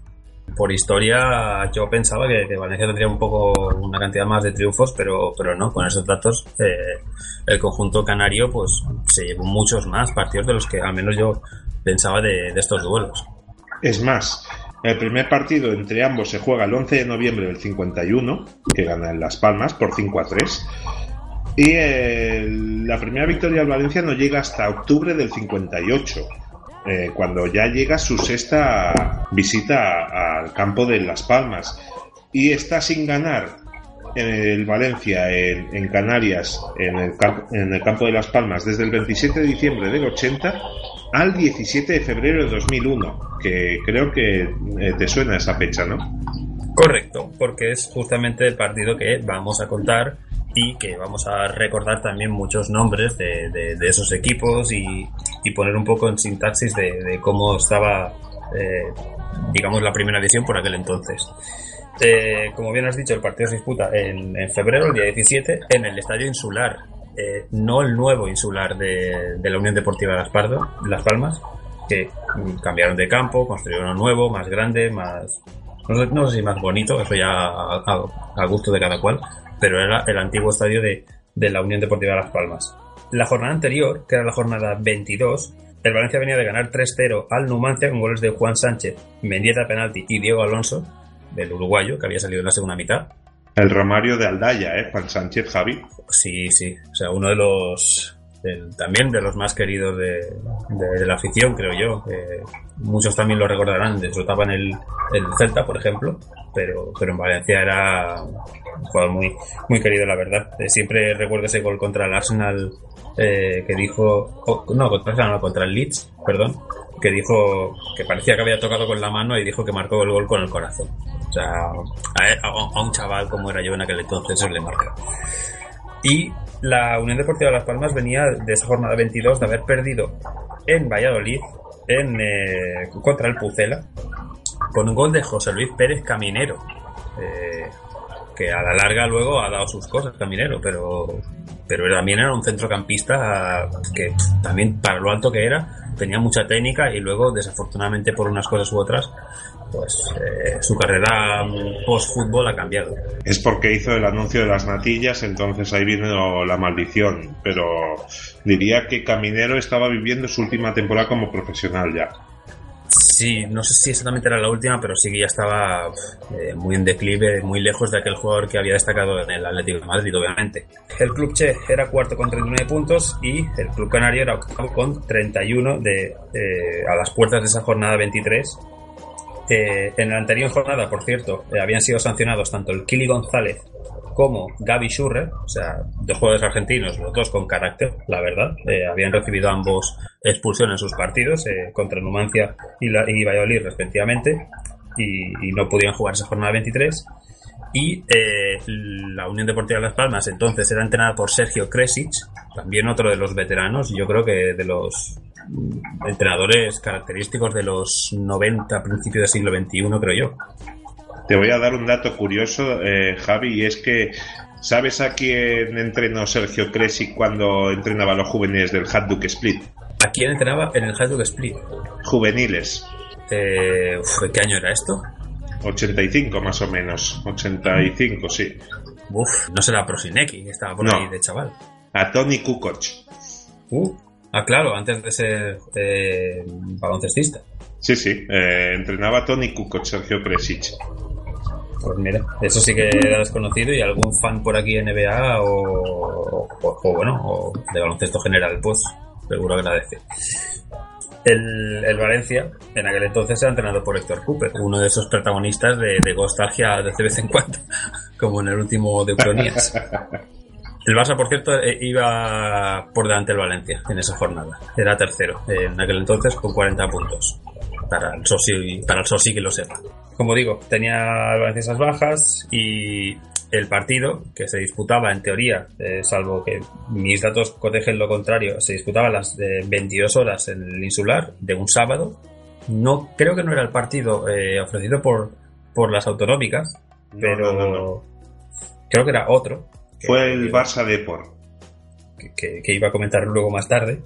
por historia yo pensaba que, Valencia tendría un poco una cantidad más de triunfos, pero, pero no, con esos datos eh, el conjunto canario pues se llevó muchos más partidos de los que al menos yo pensaba de, estos duelos. Es más, el primer partido entre ambos se juega el 11 de noviembre del 51, que gana en Las Palmas por 5 a 3. Y la primera victoria del Valencia no llega hasta octubre del 58 eh, cuando ya llega su sexta visita al campo de Las Palmas y está sin ganar en el Valencia, en, Canarias, en el, en el, campo de Las Palmas, desde el 27 de diciembre del 80 al 17 de febrero de 2001, que creo que eh, te suena esa fecha, ¿no? Correcto, porque es justamente el partido que vamos a contar y que vamos a recordar también muchos nombres de, de, esos equipos y, y, poner un poco en sintaxis de, cómo estaba, eh, digamos, la primera edición por aquel entonces. Eh, como bien has dicho, el partido se disputa en, en febrero, el día 17, en el Estadio Insular, eh, no el nuevo insular de, de la Unión Deportiva Las, Las Palmas, que cambiaron de campo, construyeron uno nuevo, más grande, más... No sé, si más bonito, eso ya a gusto de cada cual, pero era el antiguo estadio de, la Unión Deportiva Las Palmas. La jornada anterior, que era la jornada 22, el Valencia venía de ganar 3-0 al Numancia con goles de Juan Sánchez, Mendieta penalti y Diego Alonso, del uruguayo, que había salido en la segunda mitad. El Romario de Aldaya, ¿eh? Juan Sánchez, Javi. Sí, sí. O sea, uno de los también de los más queridos de, la afición, creo yo. muchos también lo recordarán, disfrutaban el, el Celta, por ejemplo, pero, pero en Valencia era un jugador muy, muy querido, la verdad. Eh, siempre recuerdo ese gol contra el Arsenal eh, que dijo, no, contra el Arsenal, contra el Leeds, perdón, que dijo que parecía que había tocado con la mano y dijo que marcó el gol con el corazón. O sea, a, un chaval como era yo en aquel entonces se le marca. Y la Unión Deportiva de Las Palmas venía de esa jornada 22 de haber perdido en Valladolid en, eh, contra el Pucela con un gol de José Luis Pérez Caminero. Eh, que a la larga luego ha dado sus cosas Caminero, pero, pero también era un centrocampista que también para lo alto que era tenía mucha técnica y luego desafortunadamente por unas cosas u otras pues eh, su carrera post-fútbol ha cambiado. Es porque hizo el anuncio de las natillas, entonces ahí viene la maldición. Pero diría que Caminero estaba viviendo su última temporada como profesional ya. Sí, no sé si exactamente era la última, pero sí que ya estaba eh, muy en declive, muy lejos de aquel jugador que había destacado en el Atlético de Madrid, obviamente. El club Che era cuarto con 39 puntos y el club Canario era octavo con 31 de, eh, a las puertas de esa jornada 23. Eh, en la anterior jornada, por cierto, habían sido sancionados tanto el Kili González como Gaby Schurrer, o sea, dos jugadores argentinos, los dos con carácter, la verdad. Eh, habían recibido ambos expulsión en sus partidos eh, contra Numancia y, la, Valladolid, respectivamente, y, no podían jugar esa jornada 23. Y eh, la Unión Deportiva de Las Palmas entonces era entrenada por Sergio Kresic, también otro de los veteranos, yo creo que de los entrenadores característicos de los 90, principios del siglo XXI, creo yo. Te voy a dar un dato curioso, eh, Javi, y es que ¿sabes a quién entrenó Sergio Cresi cuando entrenaba a los juveniles del Hajduk Split? ¿A quién entrenaba en el Hajduk Split? Juveniles. Eh, ¿Qué año era esto? 85 más o menos. 85, sí. Uf, no será Prosineki, que estaba por ahí de chaval. A Tony Kukoc. Uh, ah, claro, antes de ser eh, baloncestista. Sí, sí, eh, entrenaba a Tony Kukoc, Sergio Kresic. Pues mira, eso sí que era desconocido y algún fan por aquí NBA o, o, bueno, o de baloncesto general, pues seguro agradece. El, el, Valencia, en aquel entonces era entrenado por Héctor Cooper, uno de esos protagonistas de, de Nostalgia de vez en cuando, como en el último de Ucronías. El Barça, por cierto, eh, iba por delante del Valencia en esa jornada. Era tercero en aquel entonces con 40 puntos para el Sosi, para el Sosi que lo sepa. Como digo, tenía esas bajas y el partido que se disputaba en teoría, eh, salvo que mis datos cotejen lo contrario, se disputaba a las 22 horas en el insular de un sábado. No creo que no era el partido eh, ofrecido por, por las autonómicas, pero creo que era otro. Fue el Barça Deport. Que, que, iba a comentar luego más tarde.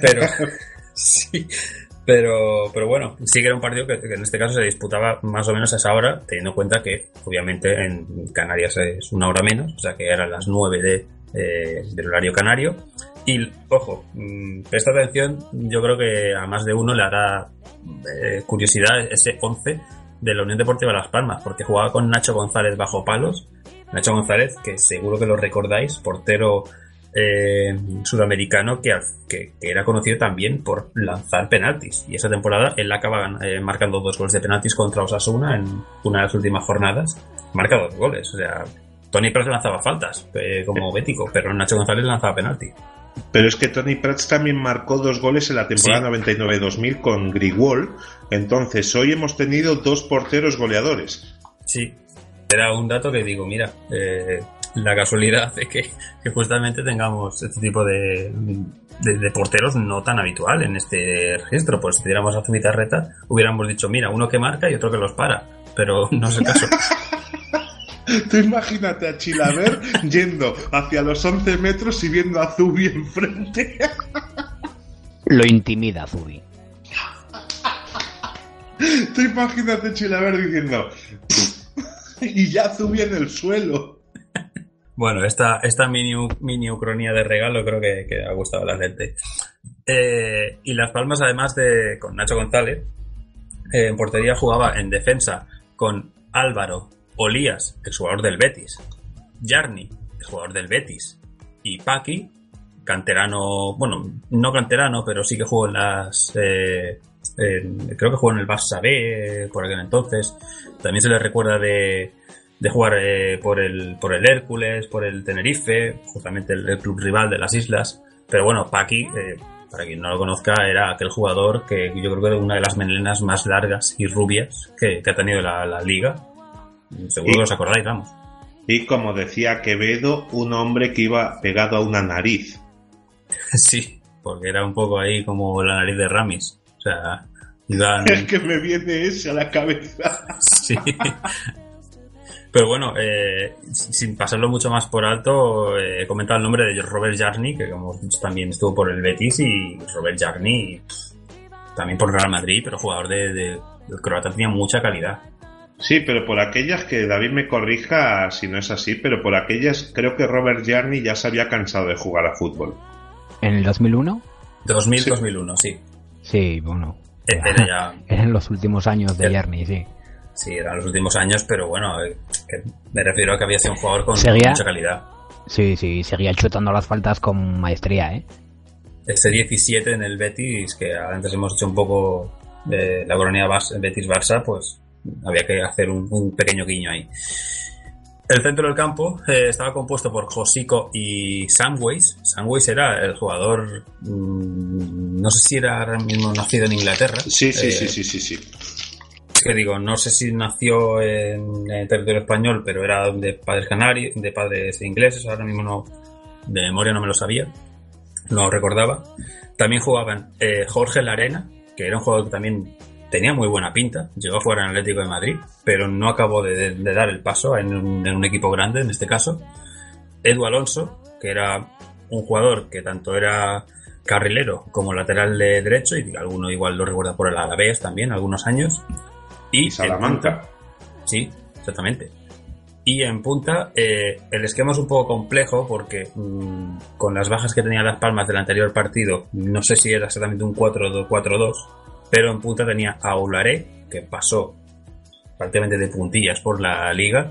Pero sí, pero, pero bueno, sí que era un partido que, en este caso se disputaba más o menos a esa hora, teniendo en cuenta que obviamente en Canarias es una hora menos, o sea que eran las 9 de, eh, del horario canario. Y ojo, mm, presta atención, yo creo que a más de uno le hará eh, curiosidad ese 11 de la Unión Deportiva Las Palmas, porque jugaba con Nacho González bajo palos. Nacho González, que seguro que lo recordáis, portero eh, sudamericano que, que, era conocido también por lanzar penaltis. Y esa temporada él acaba eh, marcando dos goles de penaltis contra Osasuna en una de las últimas jornadas. Marca dos goles. O sea, Tony Prats lanzaba faltas eh, como bético, pero Nacho González lanzaba penalti. Pero es que Tony Prats también marcó dos goles en la temporada 99-2000 con Grigol. Entonces, hoy hemos tenido dos porteros goleadores. Sí, era un dato que digo, mira, eh, la casualidad de que, justamente tengamos este tipo de, de, porteros no tan habitual en este registro. Pues si tuviéramos a Zubitarreta, hubiéramos dicho, mira, uno que marca y otro que los para. Pero no es el caso. Tú imagínate a Chilaver yendo hacia los 11 metros y viendo a Zubi enfrente. Lo intimida Zubi. Tú imagínate a Chilaver diciendo y ya Zubi en el suelo. Bueno, esta, esta mini, mini ucronía de regalo creo que, ha gustado a la gente. Eh, y Las Palmas, además de con Nacho González, eh, en portería jugaba en defensa con Álvaro Olías, el jugador del Betis, Jarni, el jugador del Betis, y Paqui, canterano, bueno, no canterano, pero sí que jugó en las. Eh, creo que jugó en el Barça B por aquel entonces. También se le recuerda de de jugar eh, por, el, por el Hércules, por el Tenerife, justamente el, club rival de las islas. Pero bueno, Paqui, eh, para quien no lo conozca, era aquel jugador que yo creo que era una de las melenas más largas y rubias que, ha tenido la, liga. Seguro que os acordáis, vamos. Y como decía Quevedo, un hombre que iba pegado a una nariz. sí, porque era un poco ahí como la nariz de Ramis. O sea, Es que me viene ese a la cabeza. sí. Pero bueno, eh, sin pasarlo mucho más por alto, eh, he comentado el nombre de Robert Jarni, que como dicho también estuvo por el Betis, y Robert Jarni también por Real Madrid, pero jugador de, de, Croata tenía mucha calidad. Sí, pero por aquellas que David me corrija si no es así, pero por aquellas creo que Robert Jarni ya se había cansado de jugar a fútbol. ¿En el 2001? 2000-2001, sí. Sí, bueno. Eran los últimos años de Yerny, sí. Sí, eran los últimos años, pero bueno, eh, me refiero a que había sido un jugador con mucha calidad. Sí, sí, seguía chutando las faltas con maestría, ¿eh? Este 17 en el Betis, que antes hemos hecho un poco de la colonia Betis-Barça, pues había que hacer un, pequeño guiño ahí. El centro del campo eh, estaba compuesto por Josico y Samways. Samways era el jugador, mm, no sé si era ahora mismo nacido en Inglaterra. Sí, sí, sí, sí, sí, sí que digo, no sé si nació en, el territorio español, pero era de padres canarios, de padres ingleses, ahora mismo no, de memoria no me lo sabía, no lo recordaba. También jugaban eh, Jorge Larena, que era un jugador que también tenía muy buena pinta, llegó a jugar en Atlético de Madrid, pero no acabó de, dar el paso en un, equipo grande en este caso. Edu Alonso, que era un jugador que tanto era carrilero como lateral de derecho, y alguno igual lo recuerda por el Alavés también, algunos años. Y Salamanca. sí, exactamente. Y en punta, eh, el esquema es un poco complejo porque mm, con las bajas que tenía Las Palmas del anterior partido, no sé si era exactamente un 4-2-4-2, pero en punta tenía a Ularé, que pasó prácticamente de puntillas por la liga,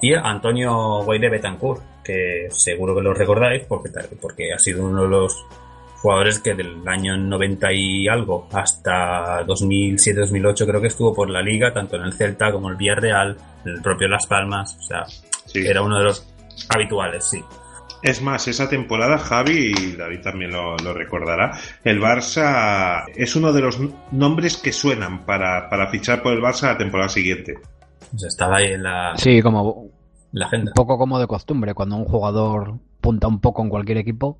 y a Antonio Guaire Betancourt, que seguro que lo recordáis porque, porque ha sido uno de los jugadores que del año 90 y algo hasta 2007-2008 creo que estuvo por la liga, tanto en el Celta como el Villarreal, en el propio Las Palmas, o sea, era uno de los habituales, sí. Es más, esa temporada, Javi, y David también lo, recordará, el Barça es uno de los nombres que suenan para, fichar por el Barça la temporada siguiente. estaba ahí en la, sí, como la agenda. Un poco como de costumbre, cuando un jugador punta un poco en cualquier equipo,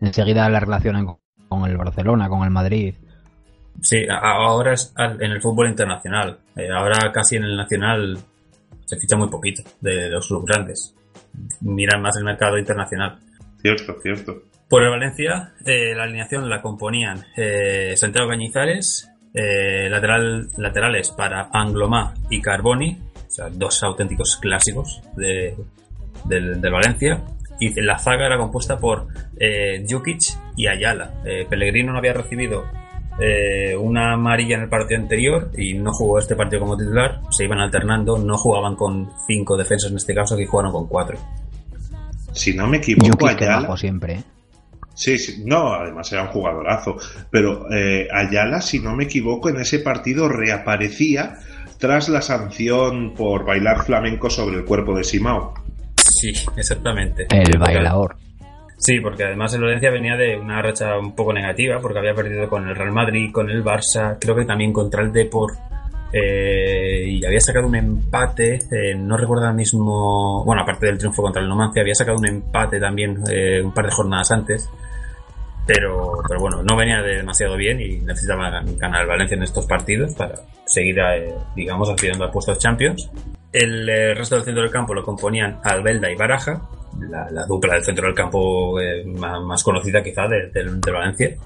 enseguida la relacionan con el Barcelona, con el Madrid. Sí, ahora es en el fútbol internacional. Eh, ahora casi en el nacional se ficha muy poquito de los grandes. Miran más el mercado internacional. Cierto, cierto. Por el Valencia, eh, la alineación la componían eh, Santiago Cañizares, lateral, laterales para Anglomá y Carboni, o sea, dos auténticos clásicos de, del Valencia y la zaga era compuesta por eh, Jukic y Ayala. Eh, Pellegrino no había recibido eh, una amarilla en el partido anterior y no jugó este partido como titular, se iban alternando, no jugaban con cinco defensas en este caso, que jugaron con cuatro. Si no me equivoco, Ayala... siempre. ¿eh? Sí, sí, no, además era un jugadorazo. Pero Ayala, si no me equivoco, en ese partido reaparecía tras la sanción por bailar flamenco sobre el cuerpo de Simao. Sí, exactamente. El bailador. Sí, porque además el Valencia venía de una racha un poco negativa, porque había perdido con el Real Madrid, con el Barça, creo que también contra el Deport. Eh, y había sacado un empate, eh, no recuerdo ahora mismo, bueno, aparte del triunfo contra el Numancia, había sacado un empate también eh, un par de jornadas antes, pero, pero bueno, no venía demasiado bien y necesitaba ganar el Valencia en estos partidos para seguir, digamos, aspirando a puestos Champions. El resto del centro del campo lo componían Albelda y Baraja, la, dupla del centro del campo eh, más, conocida quizá de, Valencia.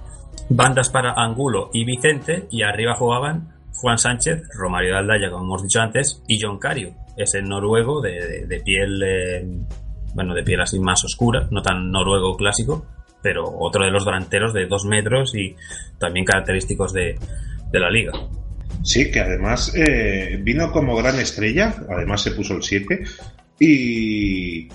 Bandas para Angulo y Vicente y arriba jugaban Juan Sánchez, Romario de Aldaya, como hemos dicho antes, y John Cario, ese noruego de, piel, eh, bueno, de piel así más oscura, no tan noruego clásico, pero otro de los delanteros de dos metros y también característicos de la liga. Sí, que además eh, vino como gran estrella, además se puso el 7 y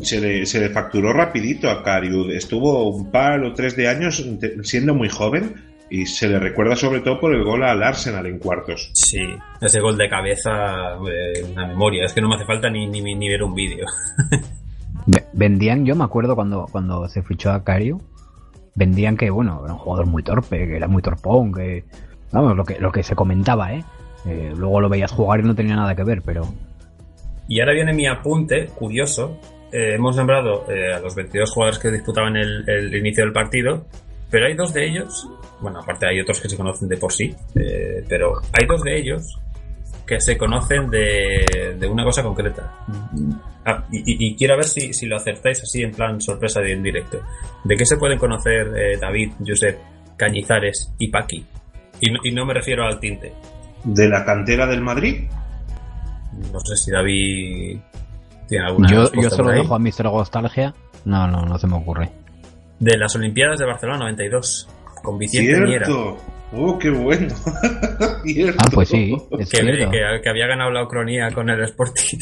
se le, se le facturó rapidito a Cariud. Estuvo un par o tres de años siendo muy joven y se le recuerda sobre todo por el gol al Arsenal en cuartos. Sí, ese gol de cabeza, eh, una memoria, es que no me hace falta ni, ni, ni ver un vídeo. Vendían, yo me acuerdo cuando, cuando se fichó a Cario, vendían que, bueno, era un jugador muy torpe, que era muy torpón, que Vamos, lo que, lo que se comentaba, ¿eh? ¿eh? Luego lo veías jugar y no tenía nada que ver, pero... Y ahora viene mi apunte, curioso. Eh, hemos nombrado eh, a los 22 jugadores que disputaban el, el, inicio del partido, pero hay dos de ellos, bueno, aparte hay otros que se conocen de por sí, pero hay dos de ellos que se conocen de, de una cosa concreta. Ah, y, quiero ver si, si, lo acertáis así en plan sorpresa de en directo. ¿De qué se pueden conocer David, Josep, Cañizares y Paqui? Y no, me refiero al tinte. ¿De la cantera del Madrid? No sé si David. Yo, yo solo dejo a Mr. Nostalgia. No, no, no se me ocurre. De las Olimpiadas de Barcelona 92, con Vicente Cierto. ¡Oh, qué bueno! ah, pues sí. que, había ganado la Ucronía con el Sporting.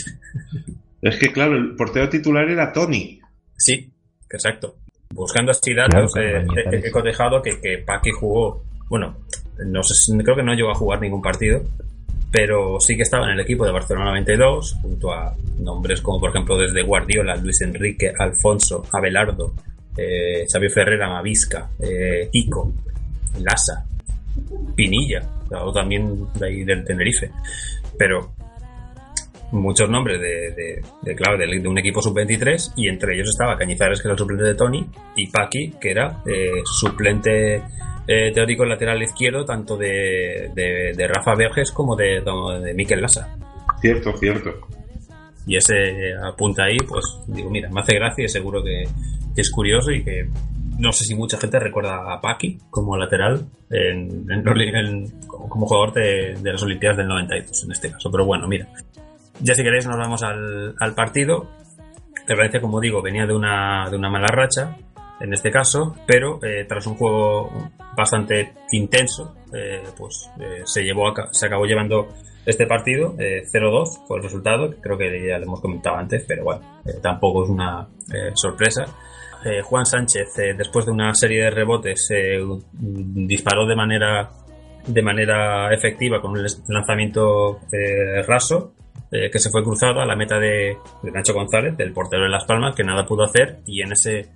es que, claro, el portero titular era Tony. Sí, exacto. Buscando así datos, eh, he, cotejado que, que Paqui jugó. Bueno, no sé, creo que no llegó a jugar ningún partido, pero sí que estaba en el equipo de Barcelona 92, junto a nombres como, por ejemplo, desde Guardiola, Luis Enrique, Alfonso, Abelardo, eh, Xavier Ferreira, Mavisca, eh, Ico, Lassa, Pinilla, o también de ahí del Tenerife. Pero muchos nombres de, de, claro, de, un equipo sub-23 y entre ellos estaba Cañizares, que era el suplente de Tony, y Paqui, que era eh, suplente eh, teórico lateral izquierdo tanto de, de, Rafa Verges como de, de Miquel Lassa. Cierto, cierto. Y ese apunta ahí, pues digo, mira, me hace gracia y seguro que, es curioso y que no sé si mucha gente recuerda a Paki como lateral en, como jugador de, las Olimpiadas del 92 en este caso. Pero bueno, mira, ya si queréis nos vamos al, partido. El Valencia, como digo, venía de una, de una mala racha en este caso, pero eh, tras un juego bastante intenso, eh, pues eh, se llevó se acabó llevando este partido 0-2 fue el resultado, creo que ya lo hemos comentado antes, pero bueno, tampoco es una sorpresa. Juan Sánchez, después de una serie de rebotes, disparó de manera de manera efectiva con un lanzamiento raso que se fue cruzado a la meta de, Nacho González, del portero de Las Palmas, que nada pudo hacer y en ese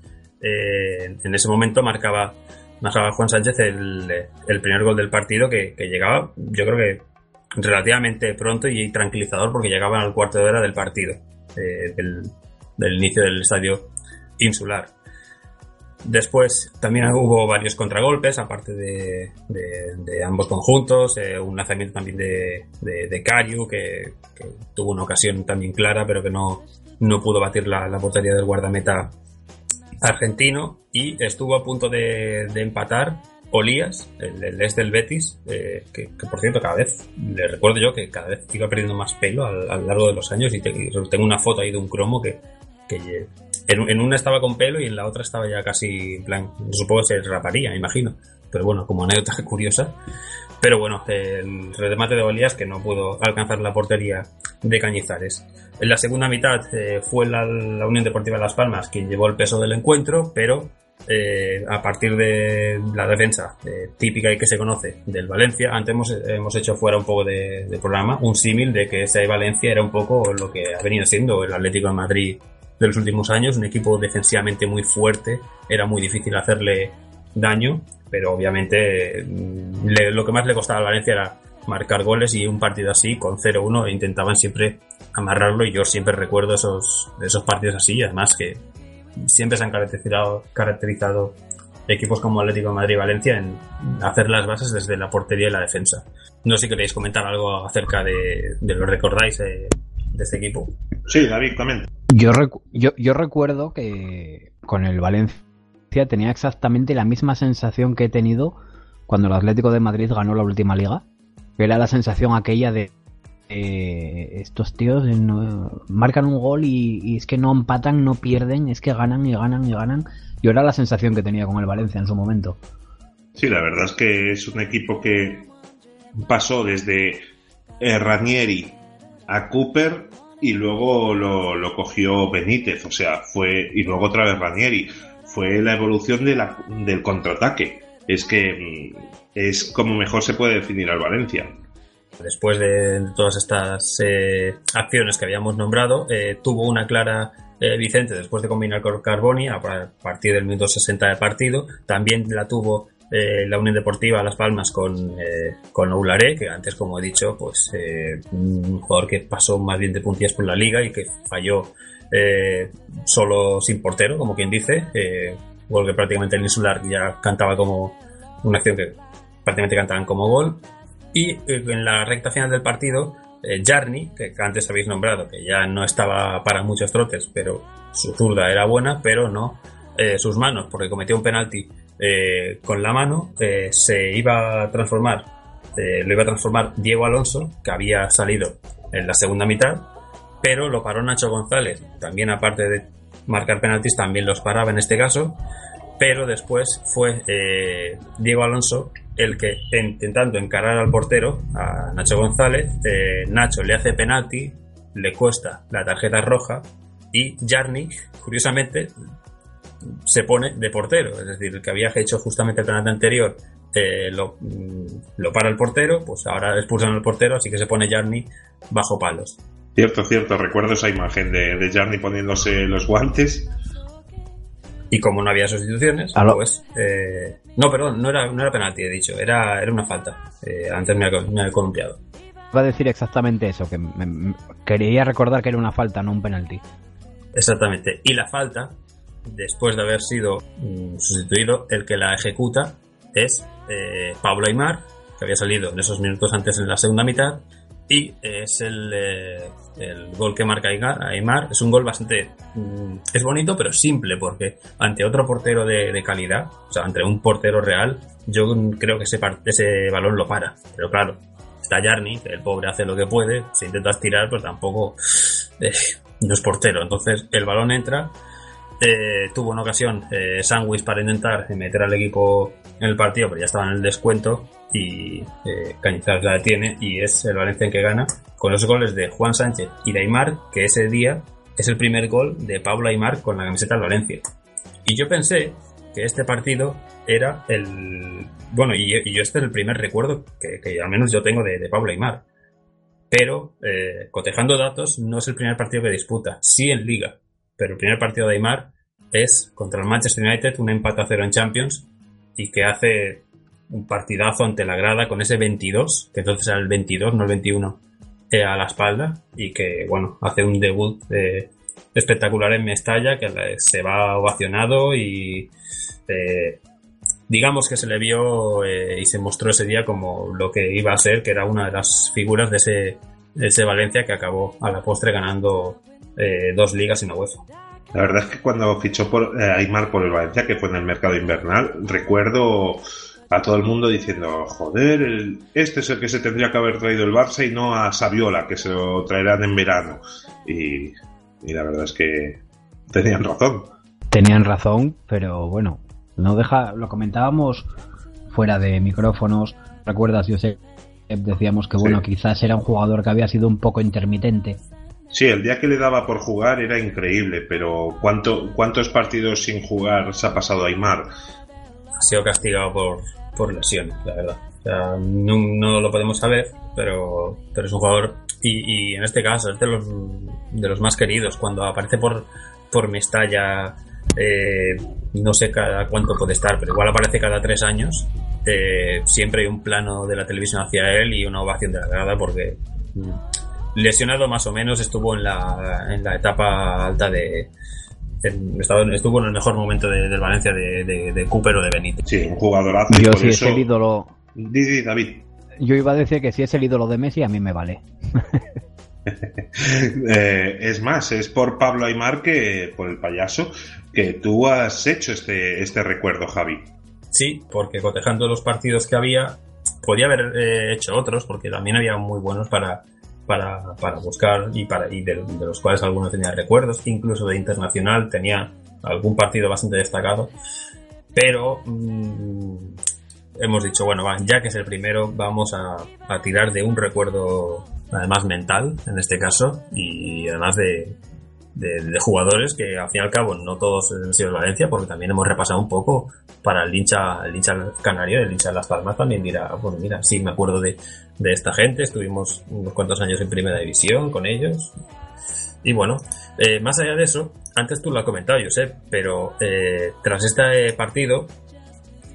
eh, en ese momento marcaba, marcaba Juan Sánchez el, primer gol del partido que, llegaba, yo creo que relativamente pronto y tranquilizador porque llegaba al cuarto de hora del partido, eh, del, inicio del estadio insular. Después también hubo varios contragolpes, aparte de, ambos conjuntos, eh, un lanzamiento también de, de, que, tuvo una ocasión también clara, pero que no, no pudo batir la, la portería del guardameta argentino. Y estuvo a punto de, empatar Olías, el, el ex del Betis, eh, que, por cierto cada vez, le recuerdo yo que cada vez iba perdiendo más pelo a, lo largo de los años y, tengo una foto ahí de un cromo que, en, una estaba con pelo y en la otra estaba ya casi, en plan, supongo que se raparía, imagino. Pero bueno, como anécdota curiosa. Pero bueno, el remate de Olías que no pudo alcanzar la portería de Cañizares. En la segunda mitad eh, fue la, Unión Deportiva Las Palmas quien llevó el peso del encuentro, pero eh, a partir de la defensa eh, típica y que se conoce del Valencia, antes hemos, hemos hecho fuera un poco de, programa, un símil de que ese Valencia era un poco lo que ha venido siendo el Atlético de Madrid de los últimos años, un equipo defensivamente muy fuerte, era muy difícil hacerle daño, pero obviamente mm, lo que más le costaba al Valencia era marcar goles y un partido así con 0-1 intentaban siempre amarrarlo y yo siempre recuerdo esos, esos partidos así, además que siempre se han caracterizado, caracterizado equipos como Atlético de Madrid y Valencia en hacer las bases desde la portería y la defensa. No sé si queréis comentar algo acerca de, de lo recordáis de, este equipo. Sí, David, comenta. Yo, yo, yo recuerdo que con el Valencia tenía exactamente la misma sensación que he tenido cuando el Atlético de Madrid ganó la última liga era la sensación aquella de estos tíos marcan un gol y, es que no empatan, no pierden, es que ganan y ganan y ganan. Y era la sensación que tenía con el Valencia en su momento. Sí, la verdad es que es un equipo que pasó desde eh, Ranieri a Cooper y luego lo, lo, cogió Benítez, o sea, fue y luego otra vez Ranieri. Fue la evolución de la, del contraataque. Es que mm, es como mejor se puede definir al Valencia. Después de todas estas eh, acciones que habíamos nombrado, eh, tuvo una clara eh, Vicente después de combinar con Carboni a partir del minuto 60 de partido. También la tuvo la Unión Deportiva Las Palmas con, con Oularé, que antes, como he dicho, pues un jugador que pasó más bien de puntillas por la liga y que falló solo sin portero, como quien dice. gol que prácticamente el insular ya cantaba como una acción que prácticamente cantaban como gol. Y eh, en la recta final del partido, eh, Jarni, que antes habéis nombrado, que ya no estaba para muchos trotes, pero su zurda era buena, pero no eh, sus manos, porque cometió un penalti con la mano, se iba a transformar, lo iba a transformar Diego Alonso, que había salido en la segunda mitad, pero lo paró Nacho González, también aparte de marcar penaltis, también los paraba en este caso, pero después fue Diego Alonso el que intentando encarar al portero, a Nacho González, eh, Nacho le hace penalti, le cuesta la tarjeta roja y Jarnik, curiosamente, se pone de portero, es decir, el que había hecho justamente el penalti anterior eh, lo, mm, lo, para el portero, pues ahora expulsan al portero, así que se pone Jarni bajo palos. Cierto, cierto, recuerdo esa imagen de, de Jarni poniéndose los guantes. Y como no había sustituciones, pues. Eh, no, perdón, no era, no era penalti, he dicho, era, era una falta. Eh, antes me había, columpiado. Va a decir exactamente eso, que quería recordar que era una falta, no un penalti. Exactamente. Y la falta, después de haber sido mm, sustituido, el que la ejecuta es eh, Pablo Aymar, que había salido en esos minutos antes en la segunda mitad, y es el, eh, el gol que marca Aymar. Es un gol bastante. Mm, es bonito, pero simple, porque ante otro portero de, calidad, o sea, ante un portero real, yo creo que ese, ese balón lo para. Pero claro, está Jarni, el pobre hace lo que puede, si intentas tirar, pues tampoco. Eh, no es portero. Entonces el balón entra eh, tuvo una ocasión eh, Sandwich para intentar meter al equipo en el partido, pero ya estaba en el descuento y eh, la detiene y es el Valencia en que gana con los goles de Juan Sánchez y de Aymar, que ese día es el primer gol de Pablo Aymar con la camiseta del Valencia. Y yo pensé que este partido era el... Bueno, y, yo este es el primer recuerdo que, al menos yo tengo de, de Pablo Aymar. Pero, eh, cotejando datos, no es el primer partido que disputa. Sí en Liga, pero el primer partido de Aymar es contra el Manchester United, un empate a cero en Champions y que hace un partidazo ante la grada con ese 22, que entonces era el 22, no el 21, eh, a la espalda y que, bueno, hace un debut eh, espectacular en Mestalla, que se va ovacionado y eh, digamos que se le vio y se mostró ese día como lo que iba a ser, que era una de las figuras de ese, de ese Valencia que acabó a la postre ganando eh, dos ligas y una UEFA. La verdad es que cuando fichó por eh, Aymar por el Valencia, que fue en el mercado invernal, recuerdo a todo el mundo diciendo, joder, este es el que se tendría que haber traído el Barça y no a Saviola, que se lo traerán en verano. Y, la verdad es que tenían razón. Tenían razón, pero bueno, no deja, lo comentábamos fuera de micrófonos, recuerdas, yo sé, decíamos que bueno, quizás era un jugador que había sido un poco intermitente Sí, el día que le daba por jugar era increíble, pero ¿cuánto, ¿cuántos partidos sin jugar se ha pasado Aymar? Ha sido castigado por, por lesiones, la verdad. no, lo podemos saber, pero, pero es un jugador, y, en este caso es de los, de los más queridos. Cuando aparece por, por Mestalla, eh, no sé cada cuánto puede estar, pero igual aparece cada tres años. Eh, siempre hay un plano de la televisión hacia él y una ovación de la grada porque lesionado más o menos, estuvo en la, en la etapa alta de, estuvo en el mejor momento de, del Valencia de, de, Cooper o de Benítez. Sí, un jugadorazo. Yo si es el ídolo. David. Yo iba a decir que si es el ídolo de Messi, a mí me vale. Eh, es más, es por Pablo Aymar que por el payaso que tú has hecho este, este recuerdo, Javi. Sí, porque cotejando los partidos que había, podía haber eh, hecho otros, porque también había muy buenos para, para, para buscar y, para, y de, los cuales algunos tenía recuerdos, incluso de internacional tenía algún partido bastante destacado, pero mm, hemos dicho, bueno, ya que es el primero, vamos a, a tirar de un recuerdo además mental en este caso y además de, de, jugadores que al fin y al cabo no todos han sido Valencia, porque también hemos repasado un poco para el hincha, el hincha canario, el hincha de Las Palmas también dirá, bueno, mira, sí, me acuerdo de, de esta gente, estuvimos unos cuantos años en primera división con ellos. Y bueno, eh, más allá de eso, antes tú lo has comentado, Josep, pero eh, tras este partido,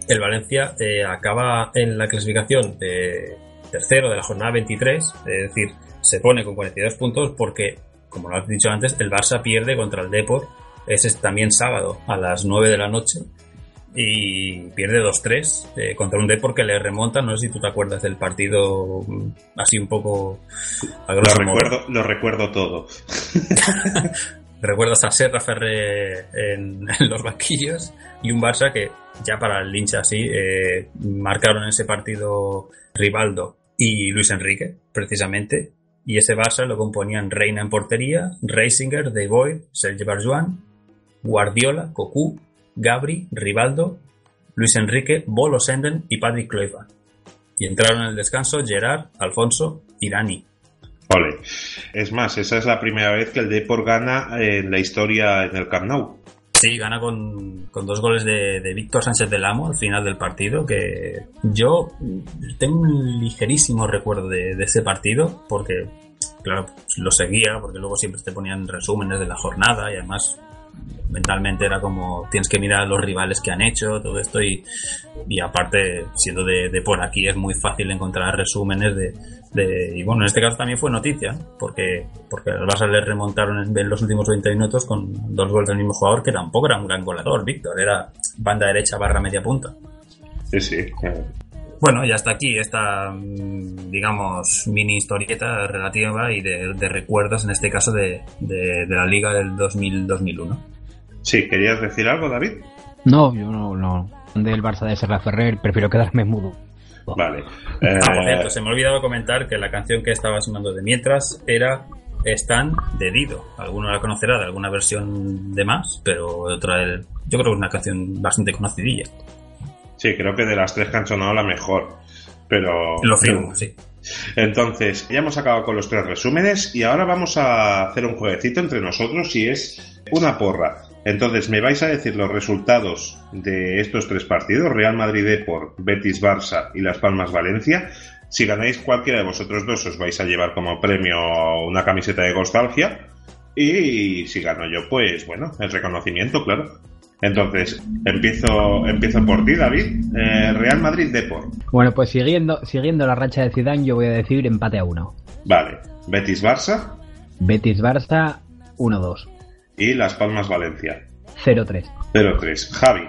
el Valencia eh, acaba en la clasificación de tercero de la jornada 23, es decir, se pone con 42 puntos porque como lo has dicho antes, el Barça pierde contra el Depor. Ese es también sábado a las 9 de la noche. Y pierde 2-3 eh, contra un Depor que le remonta. No sé si tú te acuerdas del partido mm, así un poco. lo, recuerdo, lo recuerdo todo. Recuerdas a Serra Ferre en, los banquillos y un Barça que ya para el hincha así eh, marcaron ese partido Rivaldo y Luis Enrique, precisamente, y ese Barça lo componían Reina en portería, Reisinger, De Sergio Barjuan, Guardiola, Cocu, Gabri, Rivaldo Luis Enrique, Bolo Senden y Patrick Kluivert. Y entraron en el descanso Gerard, Alfonso y Dani. Ole. Es más, esa es la primera vez que el Depor gana en la historia en el Camp Nou. Sí, gana con, dos goles de, Víctor Sánchez del Amo al final del partido, que yo tengo un ligerísimo recuerdo de, de ese partido, porque, claro, lo seguía, porque luego siempre te ponían resúmenes de la jornada y además mentalmente era como tienes que mirar a los rivales que han hecho, todo esto y, y aparte siendo de, por aquí es muy fácil encontrar resúmenes de, y bueno en este caso también fue noticia porque porque al Barça le remontaron en, los últimos 20 minutos con dos goles del mismo jugador que tampoco era un gran goleador, Víctor, era banda derecha barra media punta. Sí, sí. Bueno, ya está aquí esta, mm, digamos, mini historieta relativa y de, recuerdos, en este caso, de, de, la liga del 2000-2001. Sí, ¿querías decir algo, David? No, yo no, no. Del Barça de Serra Ferrer, prefiero quedarme mudo. Vale. Ah, por cierto, eh, se me ha olvidado comentar que la canción que estaba sonando de mientras era Stan de Dido. Alguno la conocerá de alguna versión de más, pero otra, yo creo que es una canción bastante conocidilla. Sí, creo que de las tres que han sonado la mejor. Pero. Lo firmo, sí. Entonces, ya hemos acabado con los tres resúmenes y ahora vamos a hacer un jueguecito entre nosotros y es una porra. Entonces, me vais a decir los resultados de estos tres partidos, Real Madrid por Betis Barça y Las Palmas Valencia. Si ganáis cualquiera de vosotros dos, os vais a llevar como premio una camiseta de nostalgia. Y si gano yo, pues bueno, el reconocimiento, claro. Entonces, empiezo, empiezo por ti, David. Eh, Real Madrid Depor. Bueno, pues siguiendo, siguiendo la racha de Zidane, yo voy a decir empate a uno. Vale. Betis Barça. Betis Barça 1-2. Y Las Palmas Valencia. 0-3. 0-3. Javi.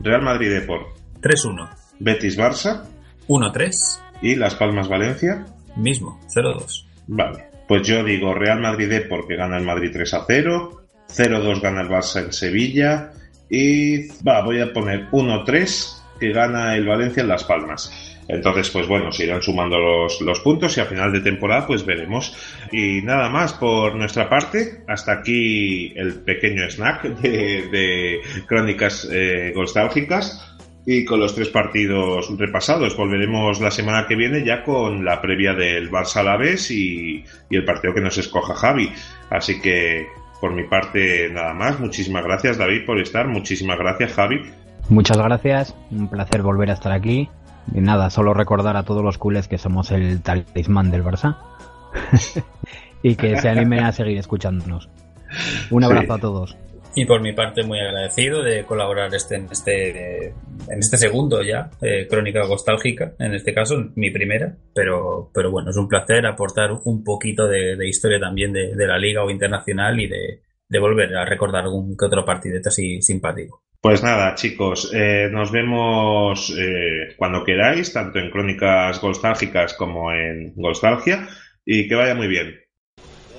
Real Madrid Depor. 3-1. Betis Barça. 1-3. Y Las Palmas Valencia. Mismo, 0-2. Vale. Pues yo digo Real Madrid Depor que gana el Madrid 3 0. 0-2 gana el Barça en Sevilla. Y va, voy a poner 1-3 que gana el Valencia en Las Palmas. Entonces, pues bueno, se irán sumando los, los, puntos y a final de temporada pues veremos. Y nada más por nuestra parte. Hasta aquí el pequeño snack de, crónicas eh, nostálgicas. Y con los tres partidos repasados, volveremos la semana que viene ya con la previa del Barça Alavés y, y el partido que nos escoja Javi. Así que por mi parte, nada más. Muchísimas gracias, David, por estar. Muchísimas gracias, Javi. Muchas gracias. Un placer volver a estar aquí. Y nada, solo recordar a todos los culés que somos el talismán del Barça. y que se animen a seguir escuchándonos. Un abrazo a todos. Y por mi parte muy agradecido de colaborar este, en, este, en este segundo ya, eh, Crónica Nostálgica, en este caso, mi primera, pero, pero bueno, es un placer aportar un poquito de, historia también de, la liga o internacional y de, volver a recordar algún que otro partidete así simpático. Pues nada, chicos, eh, nos vemos eh, cuando queráis, tanto en Crónicas Nostálgicas como en Nostalgia, y que vaya muy bien.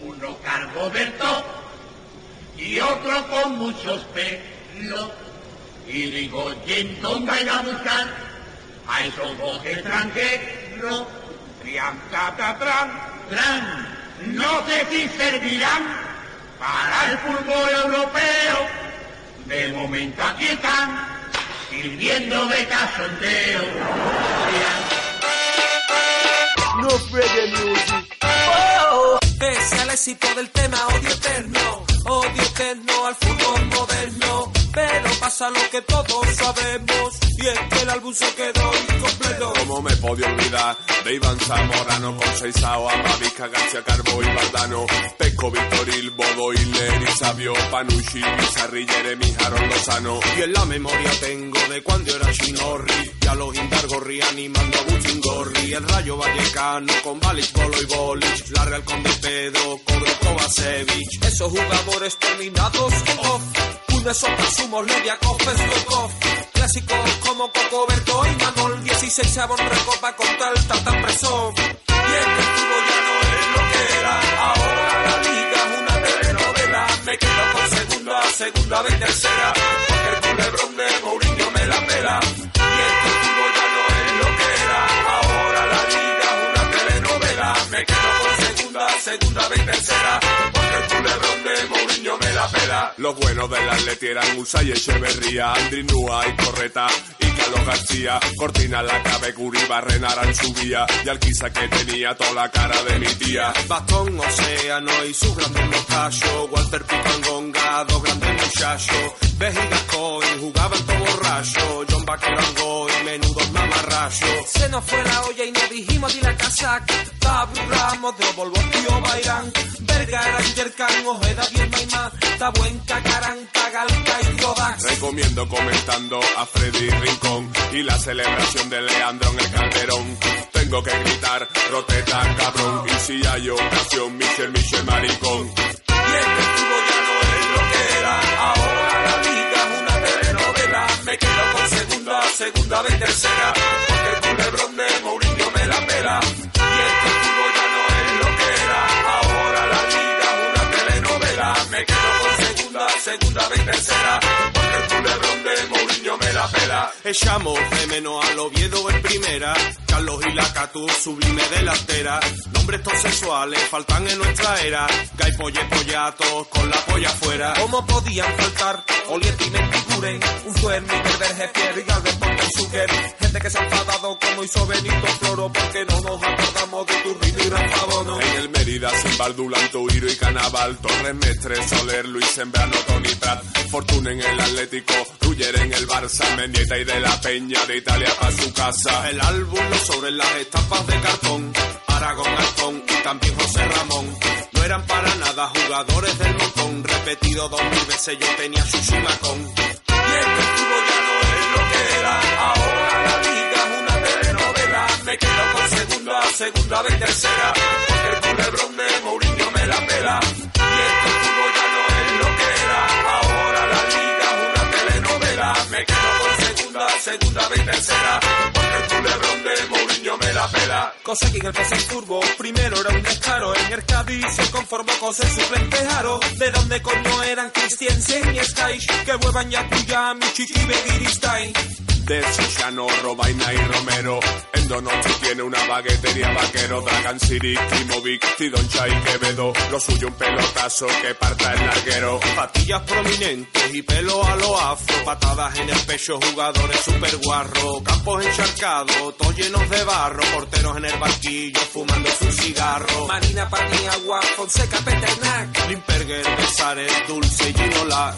Uno cargo y otro con muchos pelos. Y digo, ¿quién dónde ir a buscar a esos dos extranjeros? Trian, tran, tran, no sé si servirán para el fútbol europeo. De momento aquí están, sirviendo de casondeo. No music. Oh, pese al éxito del tema odio eterno Odio eterno al fútbol moderno, pero pasa lo que todos sabemos, y es que el álbum se quedó incompleto. ¿Cómo me podía olvidar de Iván Zamorano con Seisao, Amavica, García Carbo y Valdano, Peco, Victoril, Bodo, Hiller y Sabio, Panucci, Pizarri, Jeremy, Harold Lozano. Y en la memoria tengo de cuando era Chinorri, y a los Indargorri animando a Buchingorri, el Rayo Vallecano con Balic, Bolo y Bolich, la Real con de Pedro, Cobro Kovacevic, esos jugadores terminados off. Un de esos consumos media cofres off. Clásicos como Coco Berto y Manol. 16 sabor recopa con tal tanta presión. Y el que estuvo ya no es Ahora la liga es una telenovela. Me quedo con segunda, segunda vez tercera. Porque el culebrón de Mourinho me la pela. Y que estuvo ya no es lo que era. Ahora la liga es una telenovela. Me quedo con segunda, segunda vez tercera. Porque el culebrón de Mourinho los buenos del Atleti eran Musa y Echeverría, Andri Nua y Correta. Y Gonzalo García. Cortina la cabe, Guriba, Renaran subía. Y Alquiza que tenía toda la cara de mi tía. Bastón, Océano y su grande mocacho. Walter Picangonga, dos grandes muchachos. Vejiga Coin, jugaban todo borracho. John Baquerango y menudos mamarrachos. Se nos fue la olla y nos dijimos de la casa. Tabu Ramos, de Volvo, tío Bairán. Vergara, Yerkan, Ojeda, bien Maimá. Tabuenca, Caranca, Galca y Rodax. Recomiendo comentando a Freddy Rincón y la celebración de Leandro en el Calderón. Tengo que gritar, roteta, cabrón. Y si hay ocasión, Michel, Michel, maricón. Y este fútbol ya no es lo que era. Ahora la liga es una telenovela. Me quedo con segunda, segunda vez tercera. Porque el culebrón de Mourinho me la pela. Y este fútbol ya no es lo que era. Ahora la liga es una telenovela. Me quedo con segunda, segunda vez tercera. Porque el culebrón de Mourinho la pela. Echamos de menos al Oviedo en primera. Carlos y la Catu, sublime delantera. Nombres sexuales faltan en nuestra era. Gay polle pollatos con la polla afuera. ¿Cómo podían faltar? Oliet y Mentiguren. Un suer, Miguel Verge, Pierre y Galvez, Ponte y Zucker. Gente que se ha enfadado como hizo Benito Floro. Porque no nos acordamos de tu y Rafa Bono. En el Mérida, sin Baldulan, Tuiro y Canaval. Torres Mestre, Soler, Luis Sembrano, Tony Prat. Fortuna en el Atlético. Ruller en el Barça. Mendieta y de la Peña de Italia para su casa. El álbum sobre las estampas de cartón. Aragón, Gastón y también José Ramón. No eran para nada jugadores del montón. Repetido dos mil veces yo tenía su chimacón. Y este fútbol ya no es lo que era. Ahora la liga es una telenovela. Me quedo con segunda, segunda vez tercera. Porque el culebrón de Mourinho me la pela. Segunda, vez tercera. Porque el culebrón de Mourinho me la pela. Cosa que en el pasado turbo primero era un descaro. En el Cádiz se conformó con ser suplente. ¿De dónde coño eran Christiansen y Sky? Que vuelvan ya tuya, mi chiqui Begiristain. De Sillano, Robaina y Romero. En Donosti tiene una baguetería vaquero. Dragan City, Klimovic, Tidoncha y Quevedo. Lo suyo un pelotazo que parta el larguero. Patillas prominentes y pelo a lo afro. Patadas en el pecho, jugadores super guarro. Campos encharcados, todos llenos de barro. Porteros en el banquillo fumando su cigarro. Marina Paniagua, Fonseca Peternac. Limperger, Besares, Dulce y Ginola.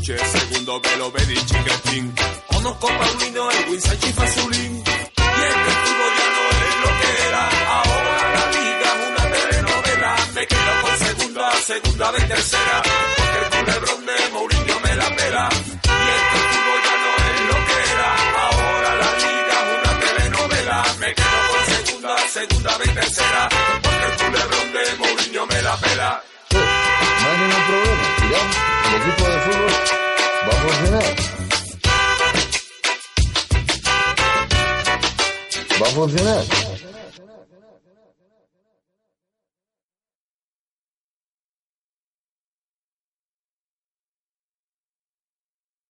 Puche, segundo Velo, Bedi, Chiquetín. Conozco Paulino, Edwin Sánchez Fazulín. Y este fútbol ya no es lo que era. Ahora la liga es una telenovela. Me quedo con segunda, segunda vez tercera. Porque el culebrón de Mourinho me la pela. Y este fútbol ya no es lo que era. Ahora la liga es una telenovela. Me quedo con segunda, segunda vez tercera. Porque el culebrón de Mourinho me la pela. Ningún problema. Digamos, el equipo de fútbol va a funcionar. Va a funcionar.